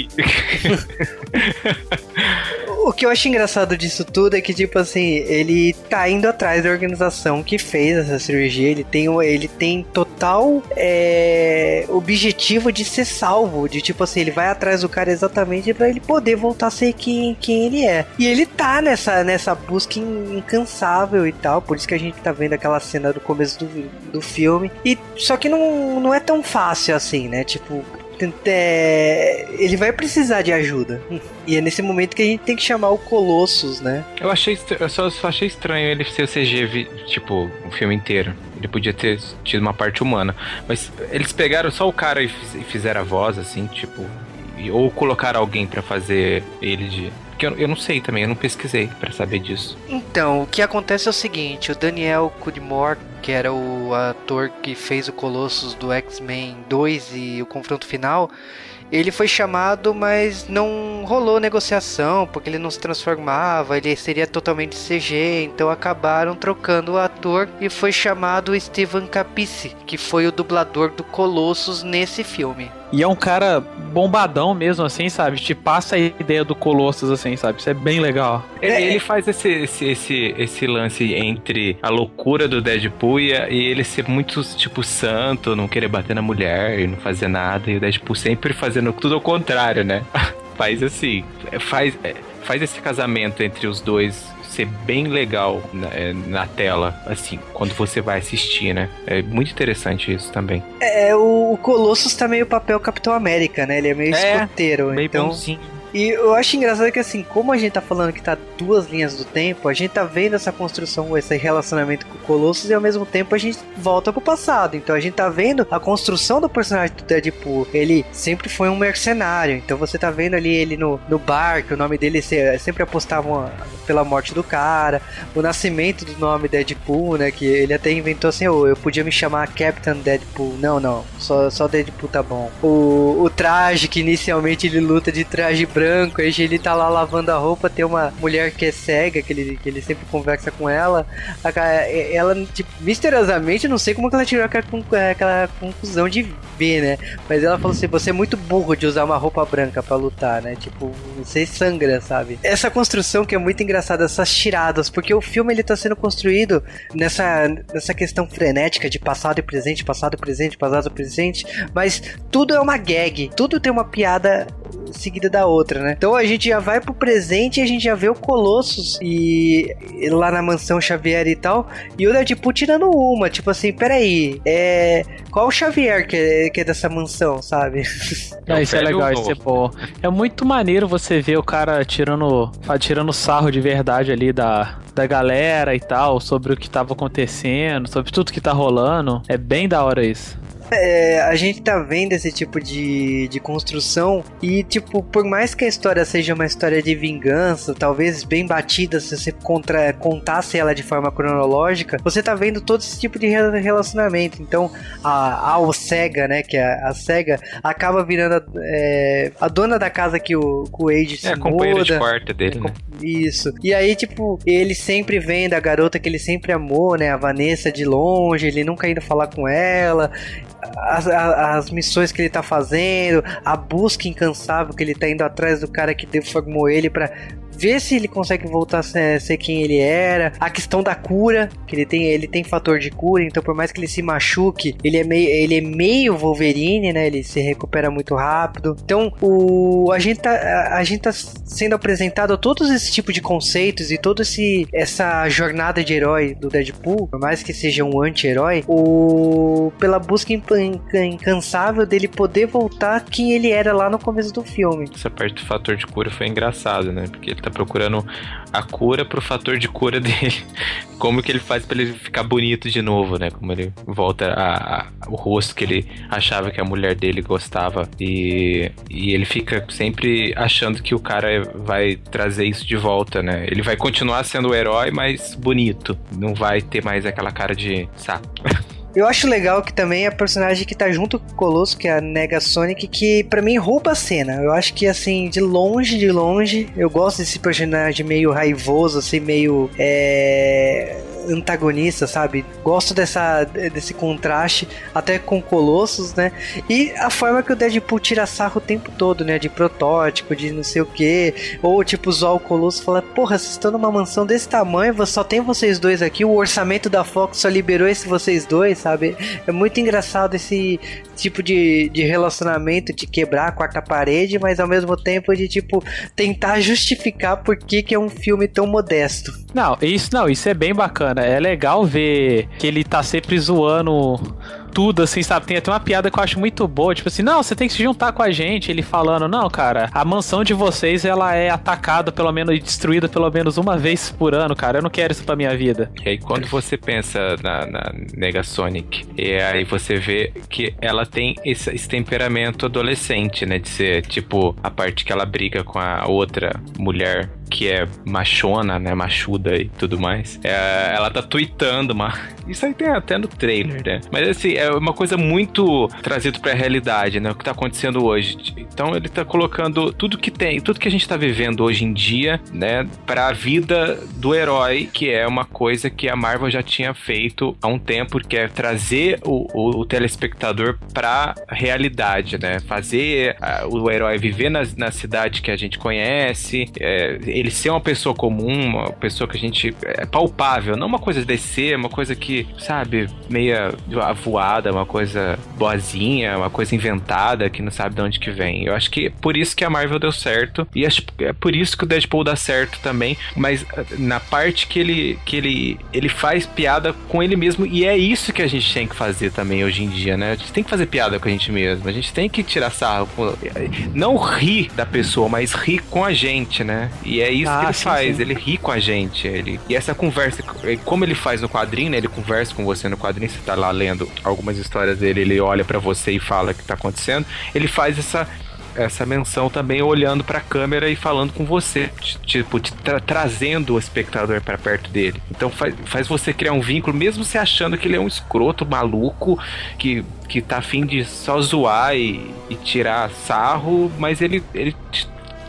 o que eu acho engraçado disso tudo é que, tipo assim, ele tá indo atrás da organização que fez essa cirurgia. Ele tem, ele tem total é, objetivo de ser salvo. De tipo assim, ele vai atrás do cara exatamente para ele poder voltar a ser quem, quem ele é. E ele tá nessa, nessa busca incansável e tal. Por isso que a gente tá vendo aquela cena do começo do, do filme. E só que não, não é tão fácil assim, né? Tipo, é, ele vai precisar de ajuda. E é nesse momento que a gente tem que chamar o Colossus, né? Eu achei eu só, só achei estranho ele ser CG, tipo, o filme inteiro. Ele podia ter tido uma parte humana. Mas eles pegaram só o cara e fizeram a voz, assim, tipo. Ou colocaram alguém para fazer ele de porque eu, eu não sei também, eu não pesquisei para saber disso. Então, o que acontece é o seguinte: o Daniel Cudmore, que era o ator que fez o Colossus do X-Men 2 e o confronto final, ele foi chamado, mas não rolou negociação, porque ele não se transformava, ele seria totalmente CG, então acabaram trocando o ator e foi chamado Steven Capice, que foi o dublador do Colossus nesse filme. E é um cara bombadão mesmo, assim, sabe? Te passa a ideia do Colossus, assim, sabe? Isso é bem legal. Ele, é, ele faz esse, esse, esse, esse, lance entre a loucura do Deadpool e, e, ele ser muito, tipo, santo, não querer bater na mulher e não fazer nada, e o Deadpool sempre fazendo tudo ao contrário, né? faz assim, faz, faz esse casamento entre os dois ser bem legal na, é, na, tela, assim, quando você vai assistir, né? É muito interessante isso também. É, o, o Colossus tá meio papel Capitão América, né? Ele é meio é, escoteiro, meio então... Bonzinho. E eu acho engraçado que assim, como a gente tá falando que tá duas linhas do tempo, a gente tá vendo essa construção, esse relacionamento com o Colossus e ao mesmo tempo a gente volta pro passado. Então a gente tá vendo a construção do personagem do Deadpool. Ele sempre foi um mercenário. Então você tá vendo ali ele no, no bar, que o nome dele sempre apostavam pela morte do cara. O nascimento do nome Deadpool, né? Que ele até inventou assim, oh, eu podia me chamar Captain Deadpool. Não, não, só, só Deadpool tá bom. O, o traje, que inicialmente ele luta de traje branco, aí ele tá lá lavando a roupa, tem uma mulher que é cega, que ele, que ele sempre conversa com ela. Ela, tipo, misteriosamente, não sei como que ela tirou aquela, aquela conclusão de ver, né? Mas ela falou assim: você é muito burro de usar uma roupa branca para lutar, né? Tipo, você sangra, sabe? Essa construção que é muito engraçada, essas tiradas, porque o filme ele tá sendo construído nessa, nessa questão frenética de passado e presente, passado e presente, passado e presente, mas tudo é uma gag, tudo tem uma piada seguida da outra, né? Então a gente já vai pro presente e a gente já vê o Colossus e, lá na mansão Xavier e tal, e o Deadpool tirando uma, tipo assim, peraí, é. Qual o Xavier que é, que é dessa mansão, sabe? Não, isso é legal, isso é bom. É muito maneiro você ver o cara tirando, tirando sarro de verdade ali da, da galera e tal, sobre o que tava acontecendo, sobre tudo que tá rolando. É bem da hora isso. É, a gente tá vendo esse tipo de, de construção e, tipo, por mais que a história seja uma história de vingança, talvez bem batida se você contra, contasse ela de forma cronológica, você tá vendo todo esse tipo de relacionamento. Então, a, a SEGA, né, que é a SEGA, acaba virando a, é, a dona da casa que o, que o Age se é, muda. companheira de quarta dele, né? Isso. E aí, tipo, ele sempre vem da garota que ele sempre amou, né, a Vanessa de longe, ele nunca indo falar com ela as, as, missões que ele tá fazendo, a busca incansável que ele tá indo atrás do cara que deformou ele para ver se ele consegue voltar a ser, ser, quem ele era. A questão da cura, que ele tem, ele tem fator de cura, então por mais que ele se machuque, ele é meio, ele é meio Wolverine, né? Ele se recupera muito rápido. Então, o a gente tá, a, a gente tá sendo apresentado a todos esses tipos de conceitos e toda essa jornada de herói do Deadpool, por mais que seja um anti-herói, o pela busca incansável dele poder voltar quem ele era lá no começo do filme. Essa parte do fator de cura foi engraçado, né? Porque ele tá procurando a cura pro fator de cura dele. Como que ele faz para ele ficar bonito de novo, né? Como ele volta a, a, o rosto que ele achava que a mulher dele gostava. E, e ele fica sempre achando que o cara vai trazer isso de volta, né? Ele vai continuar sendo o herói, mas bonito. Não vai ter mais aquela cara de saco. Eu acho legal que também a personagem que tá junto com o Colosso, que é a Nega Sonic, que para mim rouba a cena. Eu acho que assim, de longe, de longe, eu gosto desse personagem meio raivoso, assim, meio. É antagonista, sabe? Gosto dessa, desse contraste, até com Colossus, né? E a forma que o Deadpool tira sarro o tempo todo, né? De protótipo, de não sei o que. Ou tipo, usar o Colossus e falar: Porra, vocês estão numa mansão desse tamanho, só tem vocês dois aqui. O orçamento da Fox só liberou esse vocês dois, sabe? É muito engraçado esse tipo de, de relacionamento, de quebrar a quarta parede, mas ao mesmo tempo de tipo tentar justificar por que, que é um filme tão modesto. Não, isso não, isso é bem bacana. É legal ver que ele tá sempre zoando tudo, assim, sabe? Tem até uma piada que eu acho muito boa, tipo assim, não, você tem que se juntar com a gente. Ele falando, não, cara, a mansão de vocês, ela é atacada pelo menos e destruída pelo menos uma vez por ano, cara. Eu não quero isso pra minha vida. E aí, quando você pensa na, na Negasonic, e aí você vê que ela tem esse, esse temperamento adolescente, né? De ser, tipo, a parte que ela briga com a outra mulher que é machona, né? Machuda e tudo mais. É, ela tá tweetando, mas isso aí tem até no trailer, né? Mas assim, é uma coisa muito trazida pra realidade, né? O que tá acontecendo hoje. Então ele tá colocando tudo que tem, tudo que a gente tá vivendo hoje em dia, né? Pra vida do herói, que é uma coisa que a Marvel já tinha feito há um tempo, que é trazer o, o, o telespectador pra realidade, né? Fazer uh, o herói viver na, na cidade que a gente conhece, é, ele ser uma pessoa comum, uma pessoa que a gente é palpável, não uma coisa de ser, uma coisa que, sabe, meia avoar uma coisa boazinha, uma coisa inventada que não sabe de onde que vem. Eu acho que é por isso que a Marvel deu certo e é por isso que o Deadpool dá certo também, mas ah, na parte que ele que ele ele faz piada com ele mesmo e é isso que a gente tem que fazer também hoje em dia, né? A gente tem que fazer piada com a gente mesmo. A gente tem que tirar sarro, não rir da pessoa, mas rir com a gente, né? E é isso ah, que ele sim, faz, sim. ele ri com a gente, ele e essa conversa, como ele faz no quadrinho, né? Ele conversa com você no quadrinho, você tá lá lendo algumas histórias dele, ele olha para você e fala o que tá acontecendo. Ele faz essa essa menção também olhando para a câmera e falando com você, tipo, tra trazendo o espectador para perto dele. Então faz, faz você criar um vínculo, mesmo você achando que ele é um escroto maluco que, que tá afim de só zoar e, e tirar sarro, mas ele, ele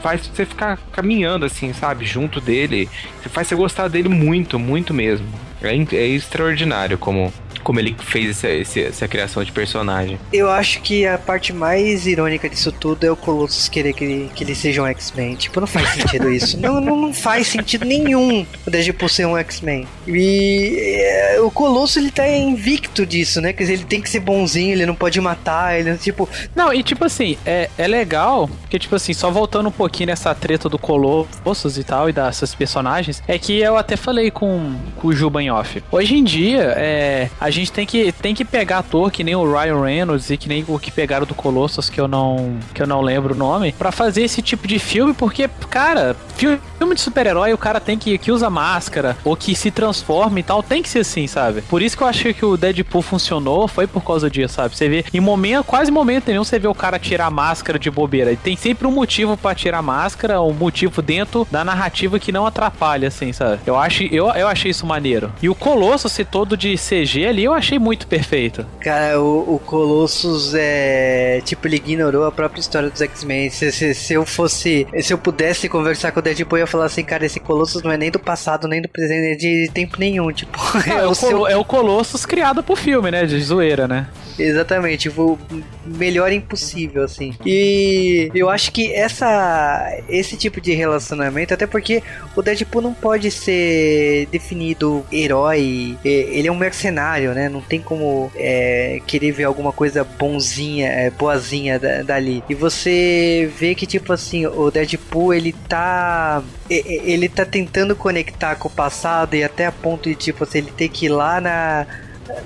faz você ficar caminhando assim, sabe, junto dele. Você faz você gostar dele muito, muito mesmo. É, é extraordinário como como ele fez essa, essa, criação de personagem. Eu acho que a parte mais irônica disso tudo é o Colossus querer que ele, que ele seja um X-Men. Tipo, não faz sentido isso. não, não, não, faz sentido nenhum o Deadpool ser um X-Men. E é, o Colossus, ele tá invicto disso, né? Quer dizer, ele tem que ser bonzinho, ele não pode matar, ele, tipo... Não, e tipo assim, é, é legal, que tipo assim, só voltando um pouquinho nessa treta do Colossus e tal, e dessas personagens, é que eu até falei com, com o Juba em off. Hoje em dia, é, a a gente tem que, tem que pegar ator que nem o Ryan Reynolds e que nem o que pegaram do Colossus, que eu não, que eu não lembro o nome, para fazer esse tipo de filme, porque, cara, filme de super-herói, o cara tem que, que usa máscara ou que se transforma e tal, tem que ser assim, sabe? Por isso que eu achei que o Deadpool funcionou, foi por causa disso, sabe? Você vê, em momento, quase momento nenhum, você vê o cara tirar a máscara de bobeira. Tem sempre um motivo para tirar a máscara, um motivo dentro da narrativa que não atrapalha, assim, sabe? Eu, acho, eu, eu achei isso maneiro. E o Colosso, se todo de CG ali, eu achei muito perfeito. Cara, o, o Colossus é. Tipo, ele ignorou a própria história dos X-Men. Se, se, se, eu fosse. Se eu pudesse conversar com o Deadpool, eu ia falar assim, cara, esse Colossus não é nem do passado, nem do presente, de tempo nenhum. Tipo, é, é, o, seu... é o Colossus criado pro filme, né? De zoeira, né? Exatamente, tipo, melhor impossível, assim. E eu acho que essa, esse tipo de relacionamento, até porque o Deadpool não pode ser definido herói, ele é um mercenário, né? Não tem como é, querer ver alguma coisa bonzinha, é, boazinha dali. E você vê que, tipo assim, o Deadpool, ele tá. Ele tá tentando conectar com o passado e até a ponto de, tipo assim, ele ter que ir lá na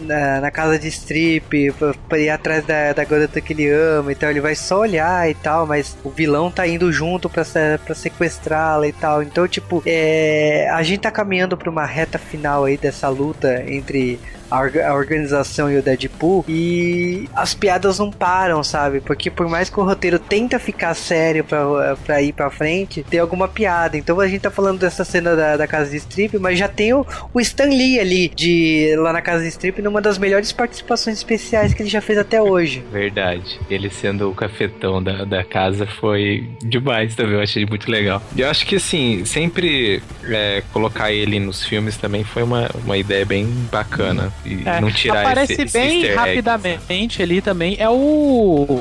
na, na casa de strip pra, ir atrás da, da garota que ele ama e tal. Ele vai só olhar e tal, mas o vilão tá indo junto pra, pra sequestrá-la e tal. Então, tipo, é, a gente tá caminhando pra uma reta final aí dessa luta entre a, organização e o Deadpool. E as piadas não param, sabe? Porque por mais que o roteiro tenta ficar sério pra, pra ir pra frente, tem alguma piada. Então a gente tá falando dessa cena da, da casa de strip, mas já tem o, o Stan Lee ali, de lá na casa de strip, numa das melhores participações especiais que ele já fez até hoje. Verdade. Ele sendo o cafetão da, da casa foi demais também, eu achei muito legal. E eu acho que assim, sempre é, colocar ele nos filmes também foi uma, uma ideia bem bacana e é, não tirar aparece esse, bem esse rapidamente ali também é o,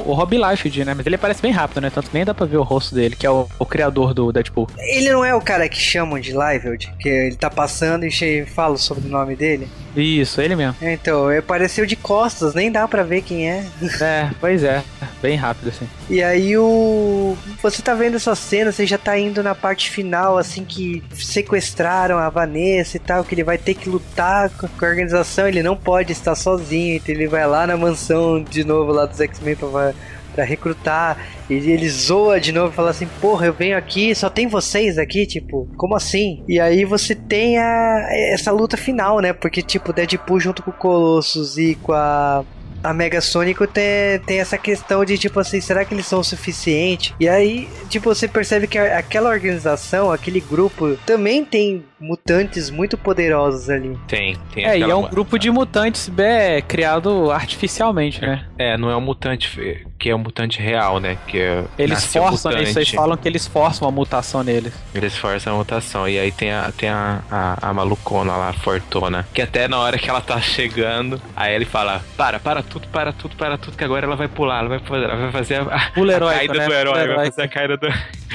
o Rob Liefeld, né? Mas ele aparece bem rápido, né? Tanto que nem dá pra ver o rosto dele, que é o, o criador do Deadpool. Ele não é o cara que chamam de Liefeld, que ele tá passando e fala sobre o nome dele? Isso, ele mesmo. Então, ele apareceu de costas, nem dá pra ver quem é. É, pois é. Bem rápido, assim. E aí o. Você tá vendo essa cena, você já tá indo na parte final, assim, que sequestraram a Vanessa e tal, que ele vai ter que lutar com a organização, ele não pode estar sozinho, então ele vai lá na mansão de novo lá dos X-Men pra para recrutar. E ele zoa de novo e fala assim: Porra, eu venho aqui, só tem vocês aqui? Tipo, como assim? E aí você tem a, essa luta final, né? Porque, tipo, Deadpool junto com o Colossus e com a a Mega Sonic tem, tem essa questão de tipo assim, será que eles são o suficiente? E aí, tipo, você percebe que aquela organização, aquele grupo, também tem mutantes muito poderosos ali. Tem, tem. É, e é um grupo de mutantes é, criado artificialmente, né? É, não é um mutante que é um mutante real, né? Que é, eles forçam, né? Vocês falam que eles forçam a mutação neles. Eles forçam a mutação. E aí tem a, tem a, a, a malucona lá, a Fortuna. Que até na hora que ela tá chegando, aí ele fala: Para, para tudo, para tudo, para tudo, que agora ela vai pular, ela vai ela vai fazer a, a, a caída né? do herói, vai fazer a caída do.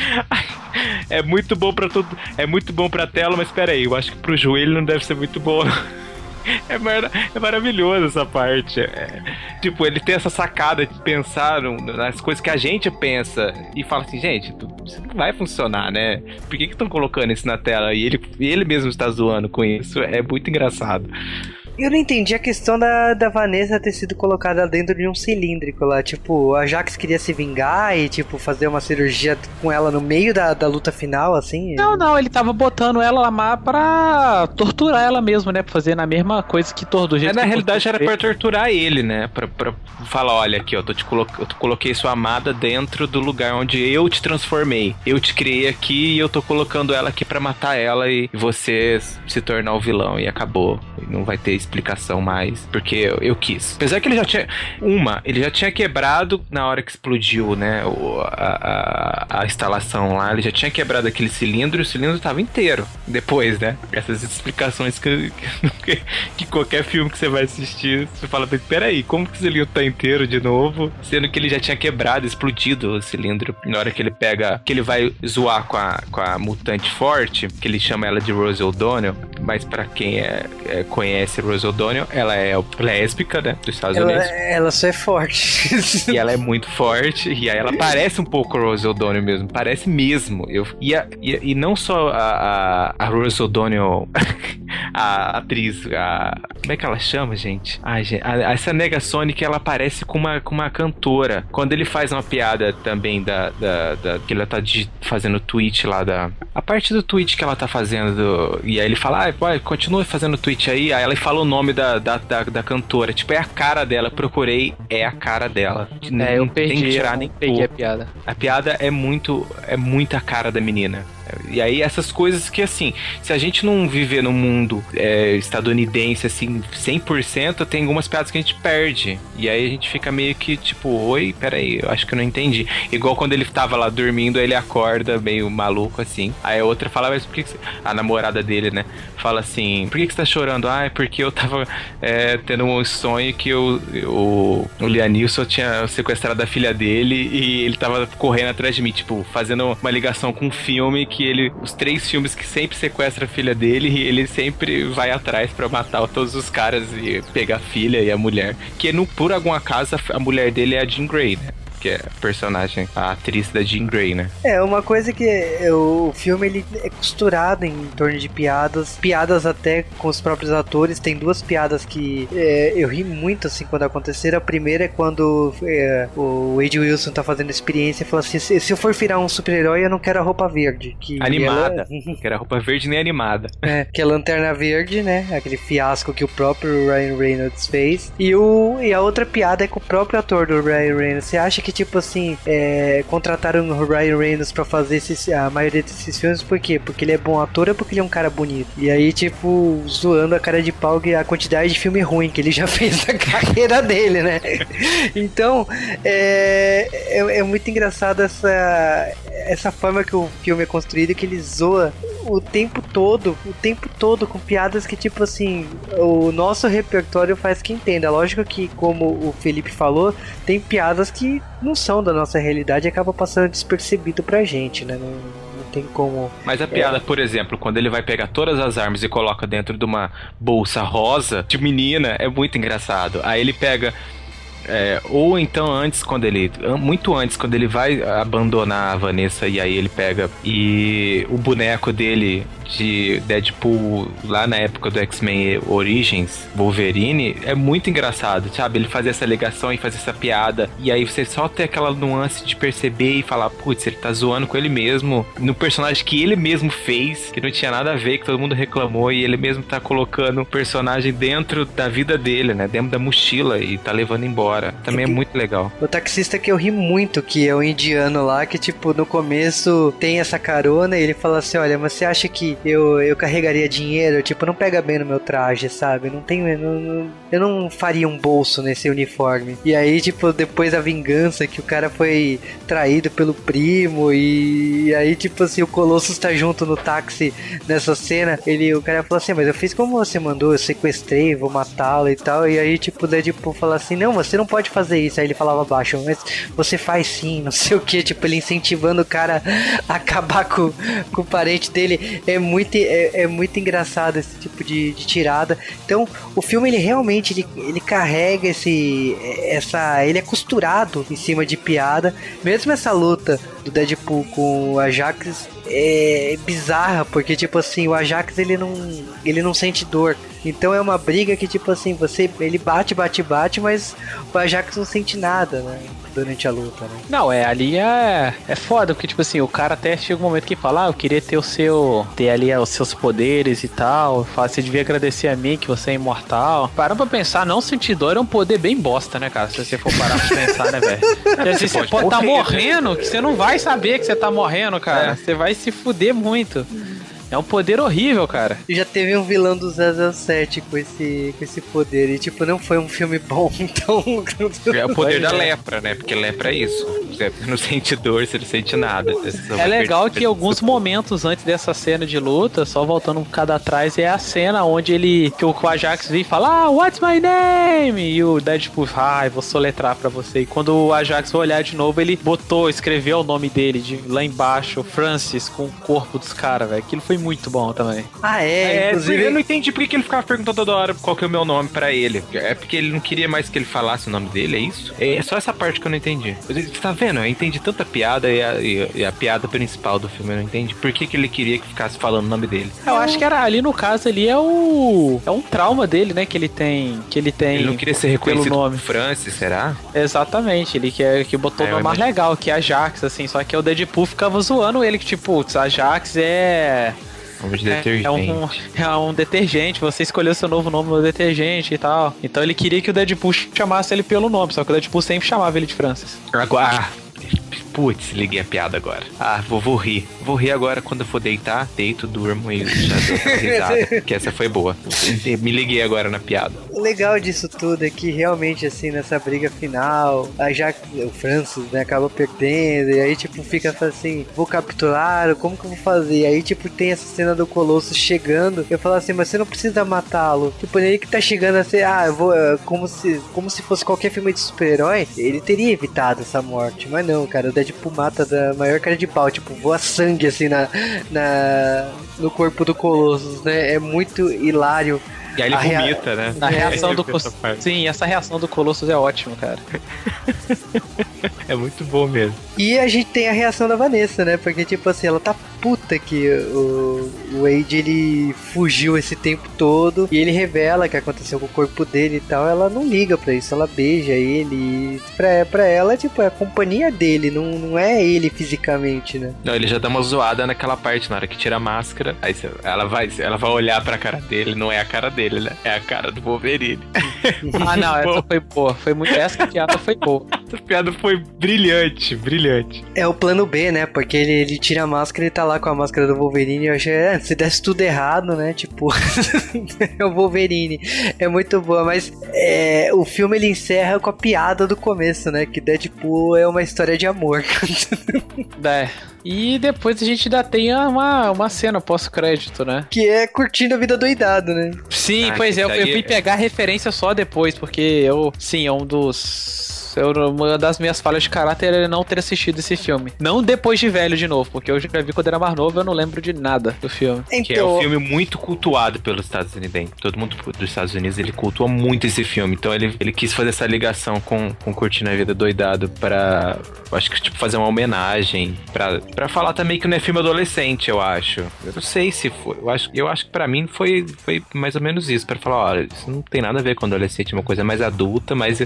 é muito bom para tudo, é muito bom pra tela, mas pera aí, eu acho que pro joelho não deve ser muito bom. é, mar... é maravilhoso essa parte. É... Tipo, ele tem essa sacada de pensar nas coisas que a gente pensa e fala assim, gente, isso não vai funcionar, né? Por que estão colocando isso na tela? E ele, ele mesmo está zoando com isso. É muito engraçado. Eu não entendi a questão da, da Vanessa ter sido colocada dentro de um cilíndrico lá. Tipo, a Jax queria se vingar e, tipo, fazer uma cirurgia com ela no meio da, da luta final, assim. Não, não, ele tava botando ela lá pra torturar ela mesmo, né? Pra fazer na mesma coisa que todo jeito. É, na realidade era pra torturar ele, né? Pra, pra falar, olha aqui, ó, tô te colo eu coloquei sua amada dentro do lugar onde eu te transformei. Eu te criei aqui e eu tô colocando ela aqui pra matar ela e você se tornar o vilão. E acabou. E não vai ter explicação mais, porque eu, eu, quis. Apesar que ele já tinha. Uma, ele já tinha quebrado na hora que explodiu, né? O, a, a, a, instalação lá, ele já tinha quebrado aquele cilindro e o cilindro estava inteiro. Depois, né? Essas explicações que, que, que, qualquer filme que você vai assistir, você fala, peraí, como que o cilindro tá inteiro de novo? Sendo que ele já tinha quebrado, explodido o cilindro. Na hora que ele pega, que ele vai zoar com a, com a mutante forte, que ele chama ela de Rose O'Donnell, mas para quem é, é, conhece Rose Rose O'Donnell, ela é lésbica, né, dos Estados ela, Unidos. Ela só é forte. e ela é muito forte, e aí ela parece um pouco Rose O'Donnell mesmo, parece mesmo. Eu, e, a, e, e não só a, a, a Rose O'Donnell, a atriz, a, como é que ela chama, gente? Ai, gente, a, essa Negasonic, ela parece com uma, com uma cantora. Quando ele faz uma piada também da, da, da que ela tá de, fazendo tweet lá da... A parte do tweet que ela tá fazendo, e aí ele fala, ah, continua fazendo tweet aí, aí ela falou nome da, da, da, da, cantora. Tipo, é a cara dela. Procurei, é a cara dela. É, eu perdi, tem que tirar nem peguei a piada. A piada é muito, é muita cara da menina. E aí essas coisas que, assim, se a gente não viver no mundo é, estadunidense, assim, 100%, tem algumas piadas que a gente perde. E aí a gente fica meio que, tipo, oi, peraí, eu acho que eu não entendi. Igual quando ele tava lá dormindo, ele acorda meio maluco, assim. Aí a outra fala, mas por que, que a namorada dele, né, fala assim, por que, que você tá chorando? Ah, é porque eu tava é, tendo um sonho que eu, o, o Lianilson tinha sequestrado a filha dele e ele tava correndo atrás de mim, tipo, fazendo uma ligação com um filme que que ele, os três filmes que sempre sequestra a filha dele, e ele sempre vai atrás para matar todos os caras e pegar a filha e a mulher. Que no, por algum acaso a mulher dele é a Jean Grey, né? Que é a personagem, a atriz da Jean Grey, né? É, uma coisa que o filme ele é costurado em torno de piadas, piadas até com os próprios atores. Tem duas piadas que é, eu ri muito assim quando aconteceram. A primeira é quando é, o Wade Wilson tá fazendo experiência e fala assim: se, se eu for virar um super-herói, eu não quero a roupa verde. Que animada. Ela... quero a roupa verde nem animada. É, que é a lanterna verde, né? Aquele fiasco que o próprio Ryan Reynolds fez. E, o, e a outra piada é com o próprio ator do Ryan Reynolds. Você acha que que, tipo assim, é, contrataram o Ryan Reynolds pra fazer esses, a maioria desses filmes, por quê? Porque ele é bom ator ou porque ele é um cara bonito? E aí, tipo, zoando a cara de pau a quantidade de filme ruim que ele já fez na carreira dele, né? Então, é, é, é muito engraçado essa, essa forma que o filme é construído, que ele zoa o tempo todo, o tempo todo com piadas que, tipo assim, o nosso repertório faz que entenda. Lógico que, como o Felipe falou, tem piadas que não são da nossa realidade e acaba passando despercebido pra gente, né? Não, tem como. Mas a piada, é... por exemplo, quando ele vai pegar todas as armas e coloca dentro de uma bolsa rosa de menina, é muito engraçado. Aí ele pega é, ou então antes, quando ele. Muito antes, quando ele vai abandonar a Vanessa e aí ele pega e o boneco dele de Deadpool lá na época do X-Men Origins, Wolverine, é muito engraçado, sabe? Ele fazer essa ligação e fazer essa piada. E aí você só tem aquela nuance de perceber e falar, putz, ele tá zoando com ele mesmo. No personagem que ele mesmo fez, que não tinha nada a ver, que todo mundo reclamou, e ele mesmo tá colocando o personagem dentro da vida dele, né? Dentro da mochila e tá levando embora. Também é, muito legal. O taxista que eu ri muito, que é o indiano lá, que tipo, no começo tem essa carona e ele fala assim: olha, você acha que eu, eu carregaria dinheiro, tipo, não pega bem no meu traje, sabe? Não tenho. Não, eu não faria um bolso nesse uniforme. E aí, tipo, depois a vingança que o cara foi traído pelo primo e, e aí, tipo assim, o Colossus tá junto no táxi nessa cena. Ele, o cara falou assim: Mas eu fiz como você mandou, eu sequestrei, vou matá-lo e tal. E aí, tipo, o Deadpool fala assim: Não, você não pode fazer isso. Aí ele falava baixo, mas você faz sim, não sei o que. Tipo, ele incentivando o cara a acabar com, com o parente dele. É é, é, muito engraçado esse tipo de, de, tirada. Então, o filme ele realmente ele, ele carrega esse essa ele é costurado em cima de piada. Mesmo essa luta do Deadpool com o Ajax é bizarra, porque tipo assim, o Ajax ele não ele não sente dor. Então é uma briga que tipo assim, você ele bate, bate, bate, mas o Ajax não sente nada, né? durante a luta, né? Não, é, ali é, é foda, porque, tipo assim, o cara até chega um momento que fala, ah, eu queria ter o seu, ter ali os seus poderes e tal, fala, você devia agradecer a mim que você é imortal. Parando pra pensar, não sentir dor é um poder bem bosta, né, cara? Se você for parar pra pensar, né, velho? Assim, você pode estar tá morrendo, que você não vai saber que você tá morrendo, cara. É. Você vai se fuder muito. É um poder horrível, cara. Já teve um vilão do 007 com esse, com esse poder. E, tipo, não foi um filme bom, então. É o poder da lepra, né? Porque lepra é isso. Você não sente dor, você não sente nada. É legal que alguns momentos antes dessa cena de luta, só voltando um bocado atrás, é a cena onde ele. que o Ajax vem e fala, ah, what's my name? E o Deadpool, ah, vou soletrar pra você. E quando o Ajax vai olhar de novo, ele botou, escreveu o nome dele de lá embaixo, Francis, com o corpo dos caras, velho. Aquilo foi muito bom também. Ah, é? é inclusive... Eu não entendi por que ele ficava perguntando toda hora qual que é o meu nome para ele. É porque ele não queria mais que ele falasse o nome dele, é isso? É só essa parte que eu não entendi. Você tá vendo? Eu entendi tanta piada e a, e a piada principal do filme eu não entendi. Por que, que ele queria que ficasse falando o nome dele? Eu acho que era ali no caso ali é o. É um trauma dele, né? Que ele tem. Que ele tem. Ele não queria ser reconhecido pelo nome. Francis, será? Exatamente, ele que, que botou o nome mais legal, que é a Jax, assim. Só que o Deadpool ficava zoando ele, que, tipo, a Jax é Nome de detergente. É, um, é um detergente, você escolheu seu novo nome no detergente e tal. Então ele queria que o Deadpool chamasse ele pelo nome, só que o Deadpool sempre chamava ele de Francis. Agora, Putz, liguei a piada agora. Ah, vou, vou rir. Vou rir agora quando eu for deitar, deito, durmo e já dou risada. que essa foi boa. Me liguei agora na piada. O legal disso tudo é que realmente, assim, nessa briga final, aí já o Francis, né, acaba perdendo, e aí, tipo, fica assim, vou capturar, como que eu vou fazer? E aí, tipo, tem essa cena do Colosso chegando, eu falo assim, mas você não precisa matá-lo. Tipo, ele que tá chegando assim, ah, eu vou, é, como se, como se fosse qualquer filme de super-herói, ele teria evitado essa morte, mas não, cara, o Deadpool tipo, mata da maior cara de pau, tipo, voa sangue assim na, na no corpo do Colossus, né? É muito hilário. E aí ele a vomita, rea... né? A reação do Colossus. Sim, essa reação do Colossus é ótima, cara. é muito bom mesmo. E a gente tem a reação da Vanessa, né? Porque, tipo assim, ela tá puta que o, o Wade ele fugiu esse tempo todo e ele revela que aconteceu com o corpo dele e tal. Ela não liga pra isso, ela beija ele. Pra, pra ela, tipo, é a companhia dele, não, não é ele fisicamente, né? Não, ele já dá uma zoada naquela parte, na hora que tira a máscara. Aí ela vai, ela vai olhar pra cara dele, não é a cara dele, né? É a cara do Wolverine. ah, não, essa foi boa. Foi muito. Essa piada foi boa. Essa piada foi brilhante, brilhante. É o plano B, né? Porque ele, ele tira a máscara e tá lá com a máscara do Wolverine. Eu achei, é, se desse tudo errado, né? Tipo, é o Wolverine. É muito boa, mas é, o filme ele encerra com a piada do começo, né? Que Deadpool é uma história de amor. é. E depois a gente ainda tem uma, uma cena pós-crédito, né? Que é curtindo a vida doidado, né? Sim, ah, pois é, eu, eu fui pegar a referência só depois, porque eu, sim, é um dos eu, uma das minhas falhas de caráter é não ter assistido esse filme. Não depois de velho de novo, porque eu já vi quando era mais novo eu não lembro de nada do filme. Então... Que é um filme muito cultuado pelos Estados Unidos. Todo mundo dos Estados Unidos ele cultua muito esse filme. Então ele, ele quis fazer essa ligação com, com Curtindo a Vida Doidado pra. Acho que tipo fazer uma homenagem. Pra, pra falar também que não é filme adolescente, eu acho. Eu não sei se foi. Eu acho, eu acho que pra mim foi, foi mais ou menos isso. Pra falar, olha, isso não tem nada a ver com adolescente, é uma coisa mais adulta, mas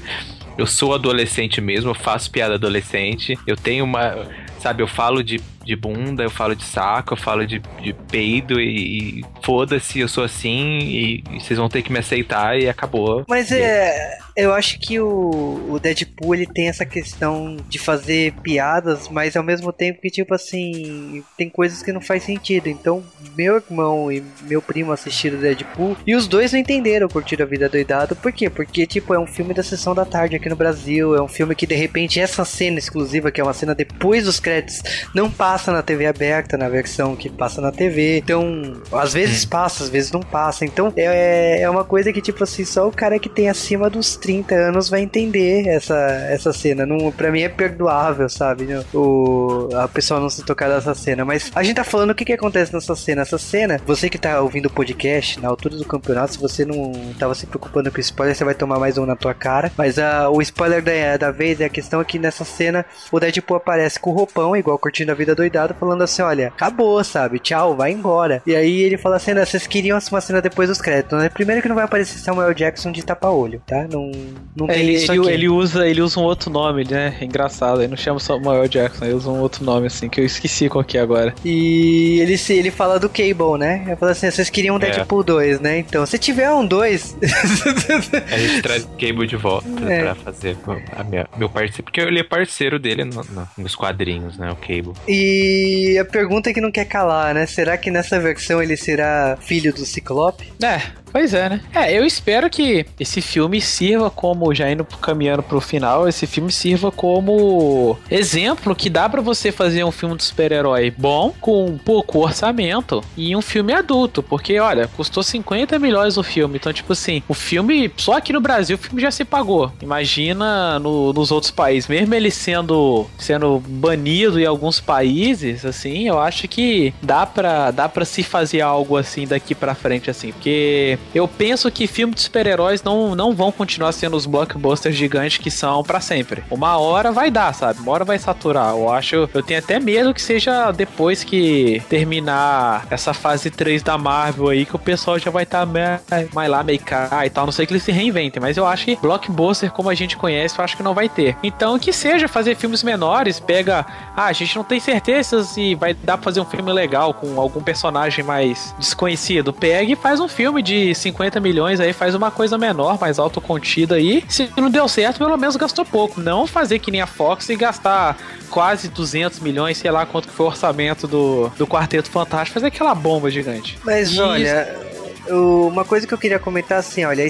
eu sou adolescente mesmo, eu faço piada adolescente, eu tenho uma. Sabe, eu falo de, de bunda, eu falo de saco, eu falo de, de peido e, e foda-se, eu sou assim e, e, vocês vão ter que me aceitar e acabou. Mas é. Eu acho que o, o Deadpool ele tem essa questão de fazer piadas, mas ao mesmo tempo que, tipo assim, tem coisas que não faz sentido. Então, meu irmão e meu primo assistiram Deadpool e os dois não entenderam curtir a vida doidado. Por quê? Porque, tipo, é um filme da sessão da tarde aqui no Brasil. É um filme que de repente essa cena exclusiva, que é uma cena depois dos créditos, não passa passa na TV aberta, na versão que passa na TV. Então, às vezes hum. passa, às vezes não passa. Então, é, é uma coisa que, tipo assim, só o cara que tem acima dos 30 anos vai entender essa, essa cena. Não, pra mim é perdoável, sabe? O, a pessoa não se tocar dessa cena. Mas a gente tá falando o que, que acontece nessa cena. Essa cena, você que tá ouvindo o podcast, na altura do campeonato, se você não tava se preocupando com spoiler, você vai tomar mais um na tua cara. Mas uh, o spoiler da, da vez é a questão é que nessa cena o Deadpool aparece com o roupão, igual curtindo a vida doidado, falando assim: olha, acabou, sabe? Tchau, vai embora. E aí ele fala assim: vocês queriam uma cena depois dos créditos, né? Primeiro que não vai aparecer Samuel Jackson de tapa-olho, tá? Não, não é, tem ele, isso ele, ele, usa, ele usa um outro nome, né? É engraçado, ele não chama Samuel Jackson, ele usa um outro nome, assim, que eu esqueci qual que é agora. E ele, ele fala do Cable, né? Ele fala assim: vocês queriam um é. Deadpool é. 2, né? Então, se tiver um 2. a gente traz o Cable de volta é. pra fazer a minha, meu parceiro. Porque ele é parceiro dele no, no, nos quadrinhos, né? O Cable. E a pergunta que não quer calar, né? Será que nessa versão ele será filho do Ciclope? É, Pois é, né? É, eu espero que esse filme sirva como, já indo caminhando pro final, esse filme sirva como exemplo que dá para você fazer um filme de super-herói bom, com pouco orçamento, e um filme adulto. Porque, olha, custou 50 milhões o filme. Então, tipo assim, o filme, só aqui no Brasil, o filme já se pagou. Imagina no, nos outros países. Mesmo ele sendo, sendo banido em alguns países, assim, eu acho que dá pra, dá pra se fazer algo assim daqui pra frente, assim. Porque eu penso que filmes de super-heróis não, não vão continuar sendo os blockbusters gigantes que são para sempre. Uma hora vai dar, sabe? Uma hora vai saturar. Eu acho. Eu tenho até medo que seja depois que terminar essa fase 3 da Marvel aí, que o pessoal já vai estar tá mais lá, meio cá e tal. Não sei que eles se reinventem, mas eu acho que blockbuster, como a gente conhece, eu acho que não vai ter. Então, que seja fazer filmes menores, pega. Ah, a gente não tem certeza se vai dar pra fazer um filme legal com algum personagem mais desconhecido. Pega e faz um filme de 50 milhões aí, faz uma coisa menor, mais autocontida aí. Se não deu certo, pelo menos gastou pouco. Não fazer que nem a Fox e gastar quase 200 milhões, sei lá quanto que foi o orçamento do, do Quarteto Fantástico, fazer aquela bomba gigante. Mas e olha, uma coisa que eu queria comentar assim, olha,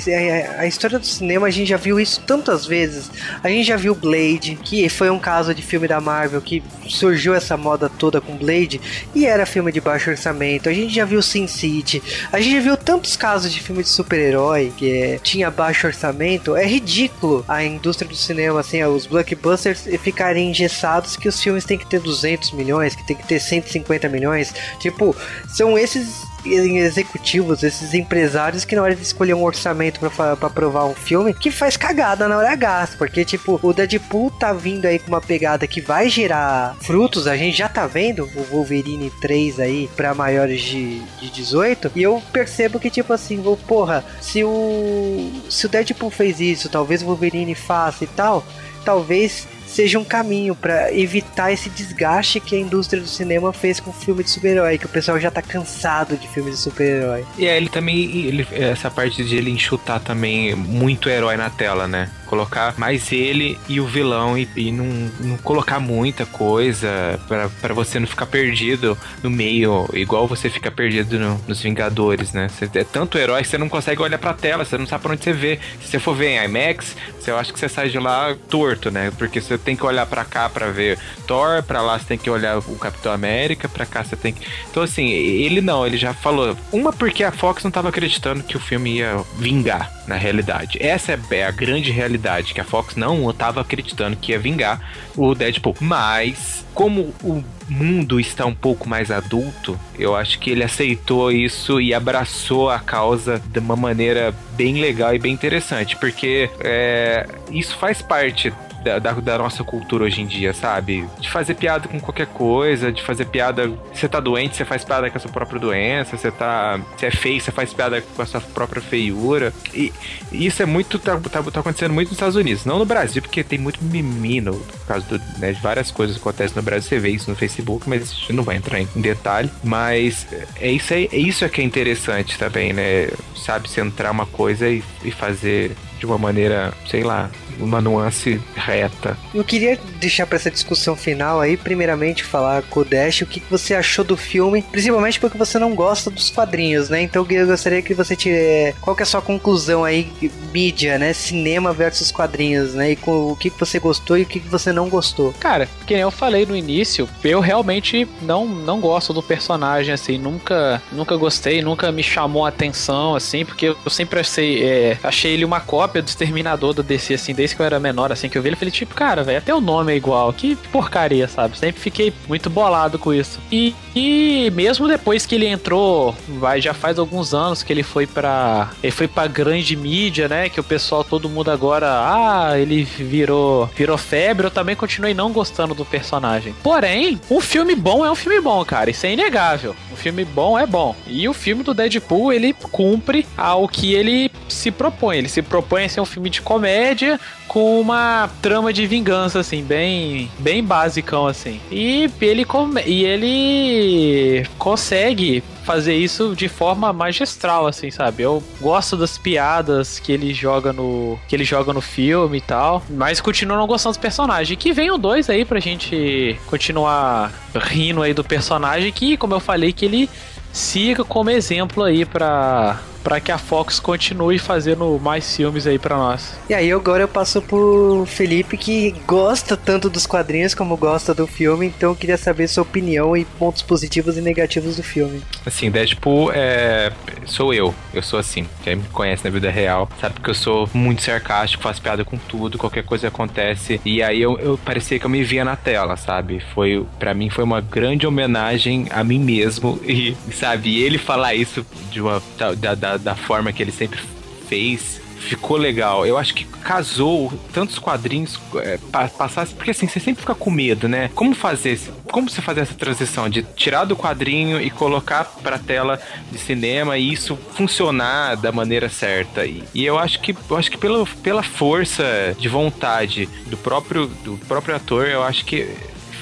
a, história do cinema a gente já viu isso tantas vezes. A gente já viu Blade, que foi um caso de filme da Marvel que surgiu essa moda toda com Blade e era filme de baixo orçamento. A gente já viu Sin City. A gente já viu tantos casos de filme de super-herói que é, tinha baixo orçamento. É ridículo a indústria do cinema assim, os blockbusters ficarem engessados que os filmes têm que ter 200 milhões, que tem que ter 150 milhões. Tipo, são esses executivos, esses empresários que na hora de escolher um orçamento para aprovar um filme, que faz cagada na hora H, porque tipo, o Deadpool tá vindo aí com uma pegada que vai gerar frutos, a gente já tá vendo o Wolverine 3 aí para maiores de, de 18, e eu percebo que tipo assim, vou, porra, se o se o Deadpool fez isso, talvez o Wolverine faça e tal, talvez seja um caminho para evitar esse desgaste que a indústria do cinema fez com filme de super-herói, que o pessoal já tá cansado de filmes de super-herói. E é, ele também, ele, essa parte de ele enxutar também muito herói na tela, né? Colocar mais ele e o vilão e, e não, não colocar muita coisa para você não ficar perdido no meio, igual você fica perdido no, nos Vingadores, né? É tanto herói que você não consegue olhar pra tela, você não sabe pra onde você vê. Se você for ver em IMAX, você acha que você sai de lá torto, né? Porque você tem que olhar para cá para ver Thor, para lá você tem que olhar o Capitão América, para cá você tem que. Então, assim, ele não, ele já falou. Uma porque a Fox não tava acreditando que o filme ia vingar na realidade. Essa é a grande realidade, que a Fox não estava acreditando que ia vingar o Deadpool. Mas, como o mundo está um pouco mais adulto, eu acho que ele aceitou isso e abraçou a causa de uma maneira bem legal e bem interessante, porque é, isso faz parte da, da, nossa cultura hoje em dia, sabe? De fazer piada com qualquer coisa, de fazer piada. Você tá doente, você faz piada com a sua própria doença, você tá. Você é feio, você faz piada com a sua própria feiura. E, isso é muito. Tá, tá, tá, acontecendo muito nos Estados Unidos. Não no Brasil, porque tem muito menino, por causa do, né, de várias coisas que acontecem no Brasil. Você vê isso no Facebook, mas a gente não vai entrar em detalhe. Mas é isso aí, é isso é que é interessante também, né? Sabe, centrar uma coisa e, e fazer de uma maneira, sei lá, uma nuance reta. Eu queria deixar para essa discussão final aí, primeiramente falar com o Dash o que você achou do filme, principalmente porque você não gosta dos quadrinhos, né? Então eu gostaria que você tire qual que é a sua conclusão aí, mídia, né? Cinema versus quadrinhos, né? E com o que você gostou e o que você não gostou. Cara, que eu falei no início, eu realmente não, não gosto do personagem, assim, nunca, nunca gostei, nunca me chamou a atenção, assim, porque eu sempre achei, é, achei ele uma cópia do Exterminador da DC, assim, desde que eu era menor, assim, que eu vi ele, falei, tipo, cara, velho, até o nome é igual, que porcaria, sabe? Sempre fiquei muito bolado com isso. E, e mesmo depois que ele entrou, vai, já faz alguns anos que ele foi pra. Ele foi pra grande mídia, né? Que o pessoal, todo mundo agora, ah, ele virou, virou febre, eu também continuei não gostando do personagem. Porém, um filme bom é um filme bom, cara, isso é inegável. Um filme bom é bom. E o filme do Deadpool, ele cumpre ao que ele se propõe. Ele se propõe a ser um filme de comédia com uma trama de vingança, assim, bem, bem basicão, assim. E ele, e ele consegue fazer isso de forma magistral, assim, sabe? Eu gosto das piadas que ele joga no que ele joga no filme e tal, mas continuo não gostando dos personagens. Que venham dois aí pra gente continuar rindo aí do personagem que, como eu falei, que ele siga como exemplo aí para para que a Fox continue fazendo mais filmes aí para nós. E aí agora eu passo pro Felipe que gosta tanto dos quadrinhos como gosta do filme, então eu queria saber sua opinião e pontos positivos e negativos do filme. Assim, Deadpool é sou eu, eu sou assim. Quem me conhece na vida real sabe que eu sou muito sarcástico, faço piada com tudo, qualquer coisa acontece e aí eu, eu parecia que eu me via na tela, sabe? Foi para mim foi uma grande homenagem a mim mesmo e sabe, ele falar isso de uma da, da da, forma que ele sempre fez ficou legal. Eu acho que casou tantos quadrinhos é, passasse, porque assim, você sempre fica com medo, né? Como fazer, como você fazer essa transição de tirar do quadrinho e colocar pra tela de cinema e isso funcionar da maneira certa. E, e eu acho que eu acho que pela, pela força de vontade do próprio do próprio ator, eu acho que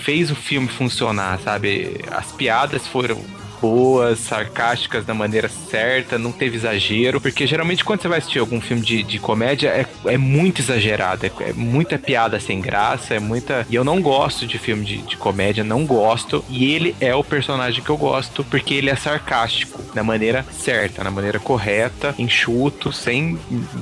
fez o filme funcionar, sabe? As piadas foram boas, sarcásticas da maneira certa, não teve exagero. Porque geralmente quando você vai assistir algum filme de, de comédia é, é muito exagerado, é, é, muita piada sem graça, é muita. E eu não gosto de filme de, de comédia, não gosto. E ele é o personagem que eu gosto porque ele é sarcástico da maneira certa, na maneira correta, enxuto, sem,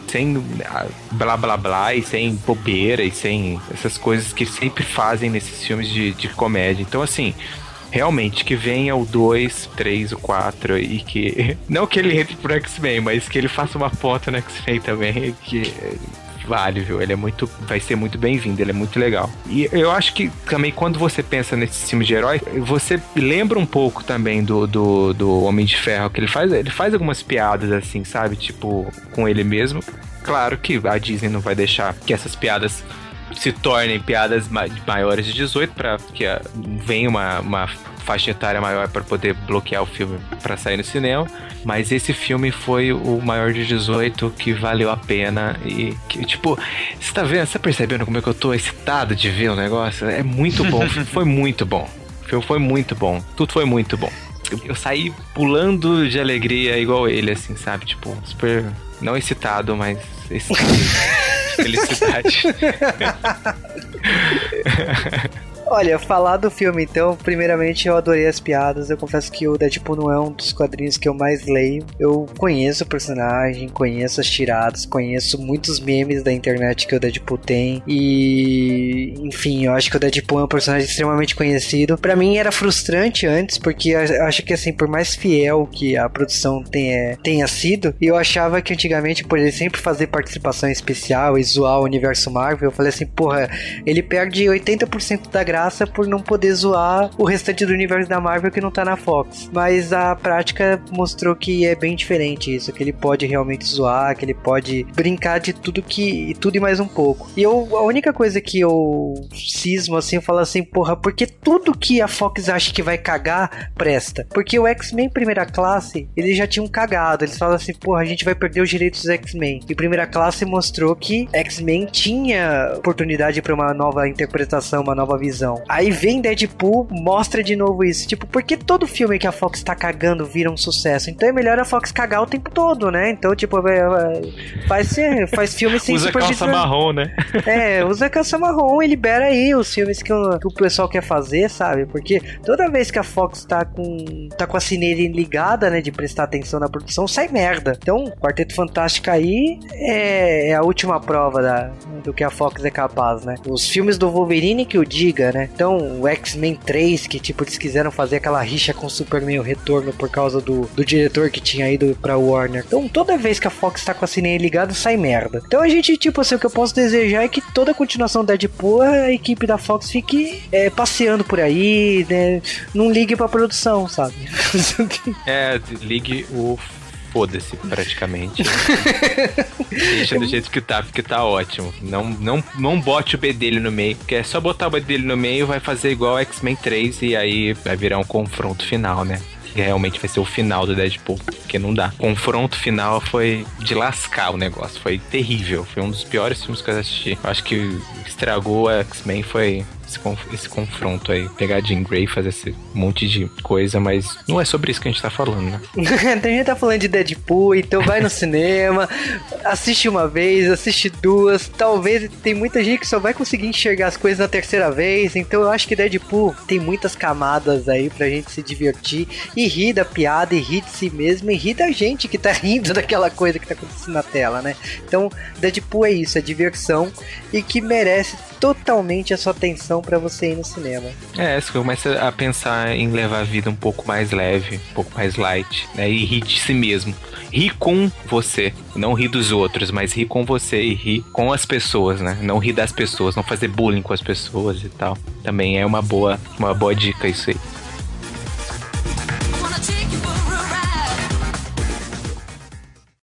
sem ah, blá blá blá e sem bobeira e sem essas coisas que sempre fazem nesses filmes de, de comédia. Então, assim realmente que venha o 2, 3, o 4 e que. Não que ele entre pro X-Men, mas que ele faça uma foto no X-Men também, que vale, viu? Ele é muito. Vai ser muito bem-vindo, ele é muito legal. E eu acho que também quando você pensa nesse filme de herói, você lembra um pouco também do, do, do Homem de Ferro, que ele faz, ele faz algumas piadas assim, sabe? Tipo, com ele mesmo. Claro que a Disney não vai deixar que essas piadas se tornem piadas maiores de 18 para que venha uma, uma faixa etária maior para poder bloquear o filme para sair no cinema. Mas esse filme foi o maior de 18 que valeu a pena. E que, tipo, você tá vendo? Você tá percebendo como é que eu tô excitado de ver o negócio? É muito bom. foi muito bom. O filme foi muito bom. Tudo foi muito bom. Eu, eu saí pulando de alegria igual ele, assim, sabe? Tipo, super. Não excitado, mas excitado. Felicidade. Olha, falar do filme, então, primeiramente eu adorei as piadas. Eu confesso que o Deadpool não é um dos quadrinhos que eu mais leio. Eu conheço o personagem, conheço as tiradas, conheço muitos memes da internet que o Deadpool tem. E, enfim, eu acho que o Deadpool é um personagem extremamente conhecido. Para mim era frustrante antes, porque eu acho que, assim, por mais fiel que a produção tenha, tenha sido, eu achava que antigamente, por ele sempre fazer participação especial e zoar o universo Marvel, eu falei assim, porra, ele perde 80% da graça graça por não poder zoar o restante do universo da Marvel que não tá na Fox. Mas a prática mostrou que é bem diferente isso, que ele pode realmente zoar, que ele pode brincar de tudo que tudo e mais um pouco. E eu a única coisa que eu cismo assim, eu falo assim, porra, porque tudo que a Fox acha que vai cagar presta. Porque o X-Men primeira classe, eles já tinham cagado. Eles falam assim, porra, a gente vai perder os direitos dos X-Men. E primeira classe mostrou que X-Men tinha oportunidade para uma nova interpretação, uma nova visão Aí vem Deadpool, mostra de novo isso. Tipo, porque todo filme que a Fox tá cagando vira um sucesso? Então é melhor a Fox cagar o tempo todo, né? Então, tipo, faz, faz filme sem Usa calça marrom, né? É, usa calça marrom e libera aí os filmes que o, que o pessoal quer fazer, sabe? Porque toda vez que a Fox tá com, tá com a cineira ligada, né, de prestar atenção na produção, sai merda. Então, Quarteto Fantástico aí é, é a última prova da, do que a Fox é capaz, né? Os filmes do Wolverine que o diga, né? Então, o X-Men 3, que tipo, eles quiseram fazer aquela rixa com o Superman o retorno por causa do, do diretor que tinha ido pra Warner. Então, toda vez que a Fox tá com a cineira ligada, sai merda. Então a gente, tipo assim, o que eu posso desejar é que toda a continuação da Deadpool, a equipe da Fox fique é, passeando por aí, né? Não ligue pra produção, sabe? é, ligue o foda-se praticamente. Deixa do jeito que tá, porque tá ótimo. Não, não, não bote o B dele no meio, porque é só botar o B dele no meio, vai fazer igual X-Men 3 e aí vai virar um confronto final, né? que realmente vai ser o final do Deadpool, porque não dá. O confronto final foi de lascar o negócio, foi terrível, foi um dos piores filmes que eu assisti. Eu acho que estragou o X-Men foi esse, esse confronto aí. Pegar a Jean Grey, fazer esse monte de coisa, mas não é sobre isso que a gente tá falando, né? Tem gente tá falando de Deadpool, então vai no cinema, assiste uma vez, assiste duas. Talvez tem muita gente que só vai conseguir enxergar as coisas na terceira vez. Então eu acho que Deadpool tem muitas camadas aí pra gente se divertir e rir da piada, e rir de si mesmo, e rir da gente que tá rindo daquela coisa que tá acontecendo na tela, né? Então, Deadpool é isso, é diversão e que merece totalmente a sua atenção para você ir no cinema. É, você começa a pensar em levar a vida um pouco mais leve, um pouco mais light, né? E rir de si mesmo. Rir com você, não rir dos outros, mas rir com você e rir com as pessoas, né? Não rir das pessoas, não fazer bullying com as pessoas e tal. Também é uma boa, uma boa dica isso aí.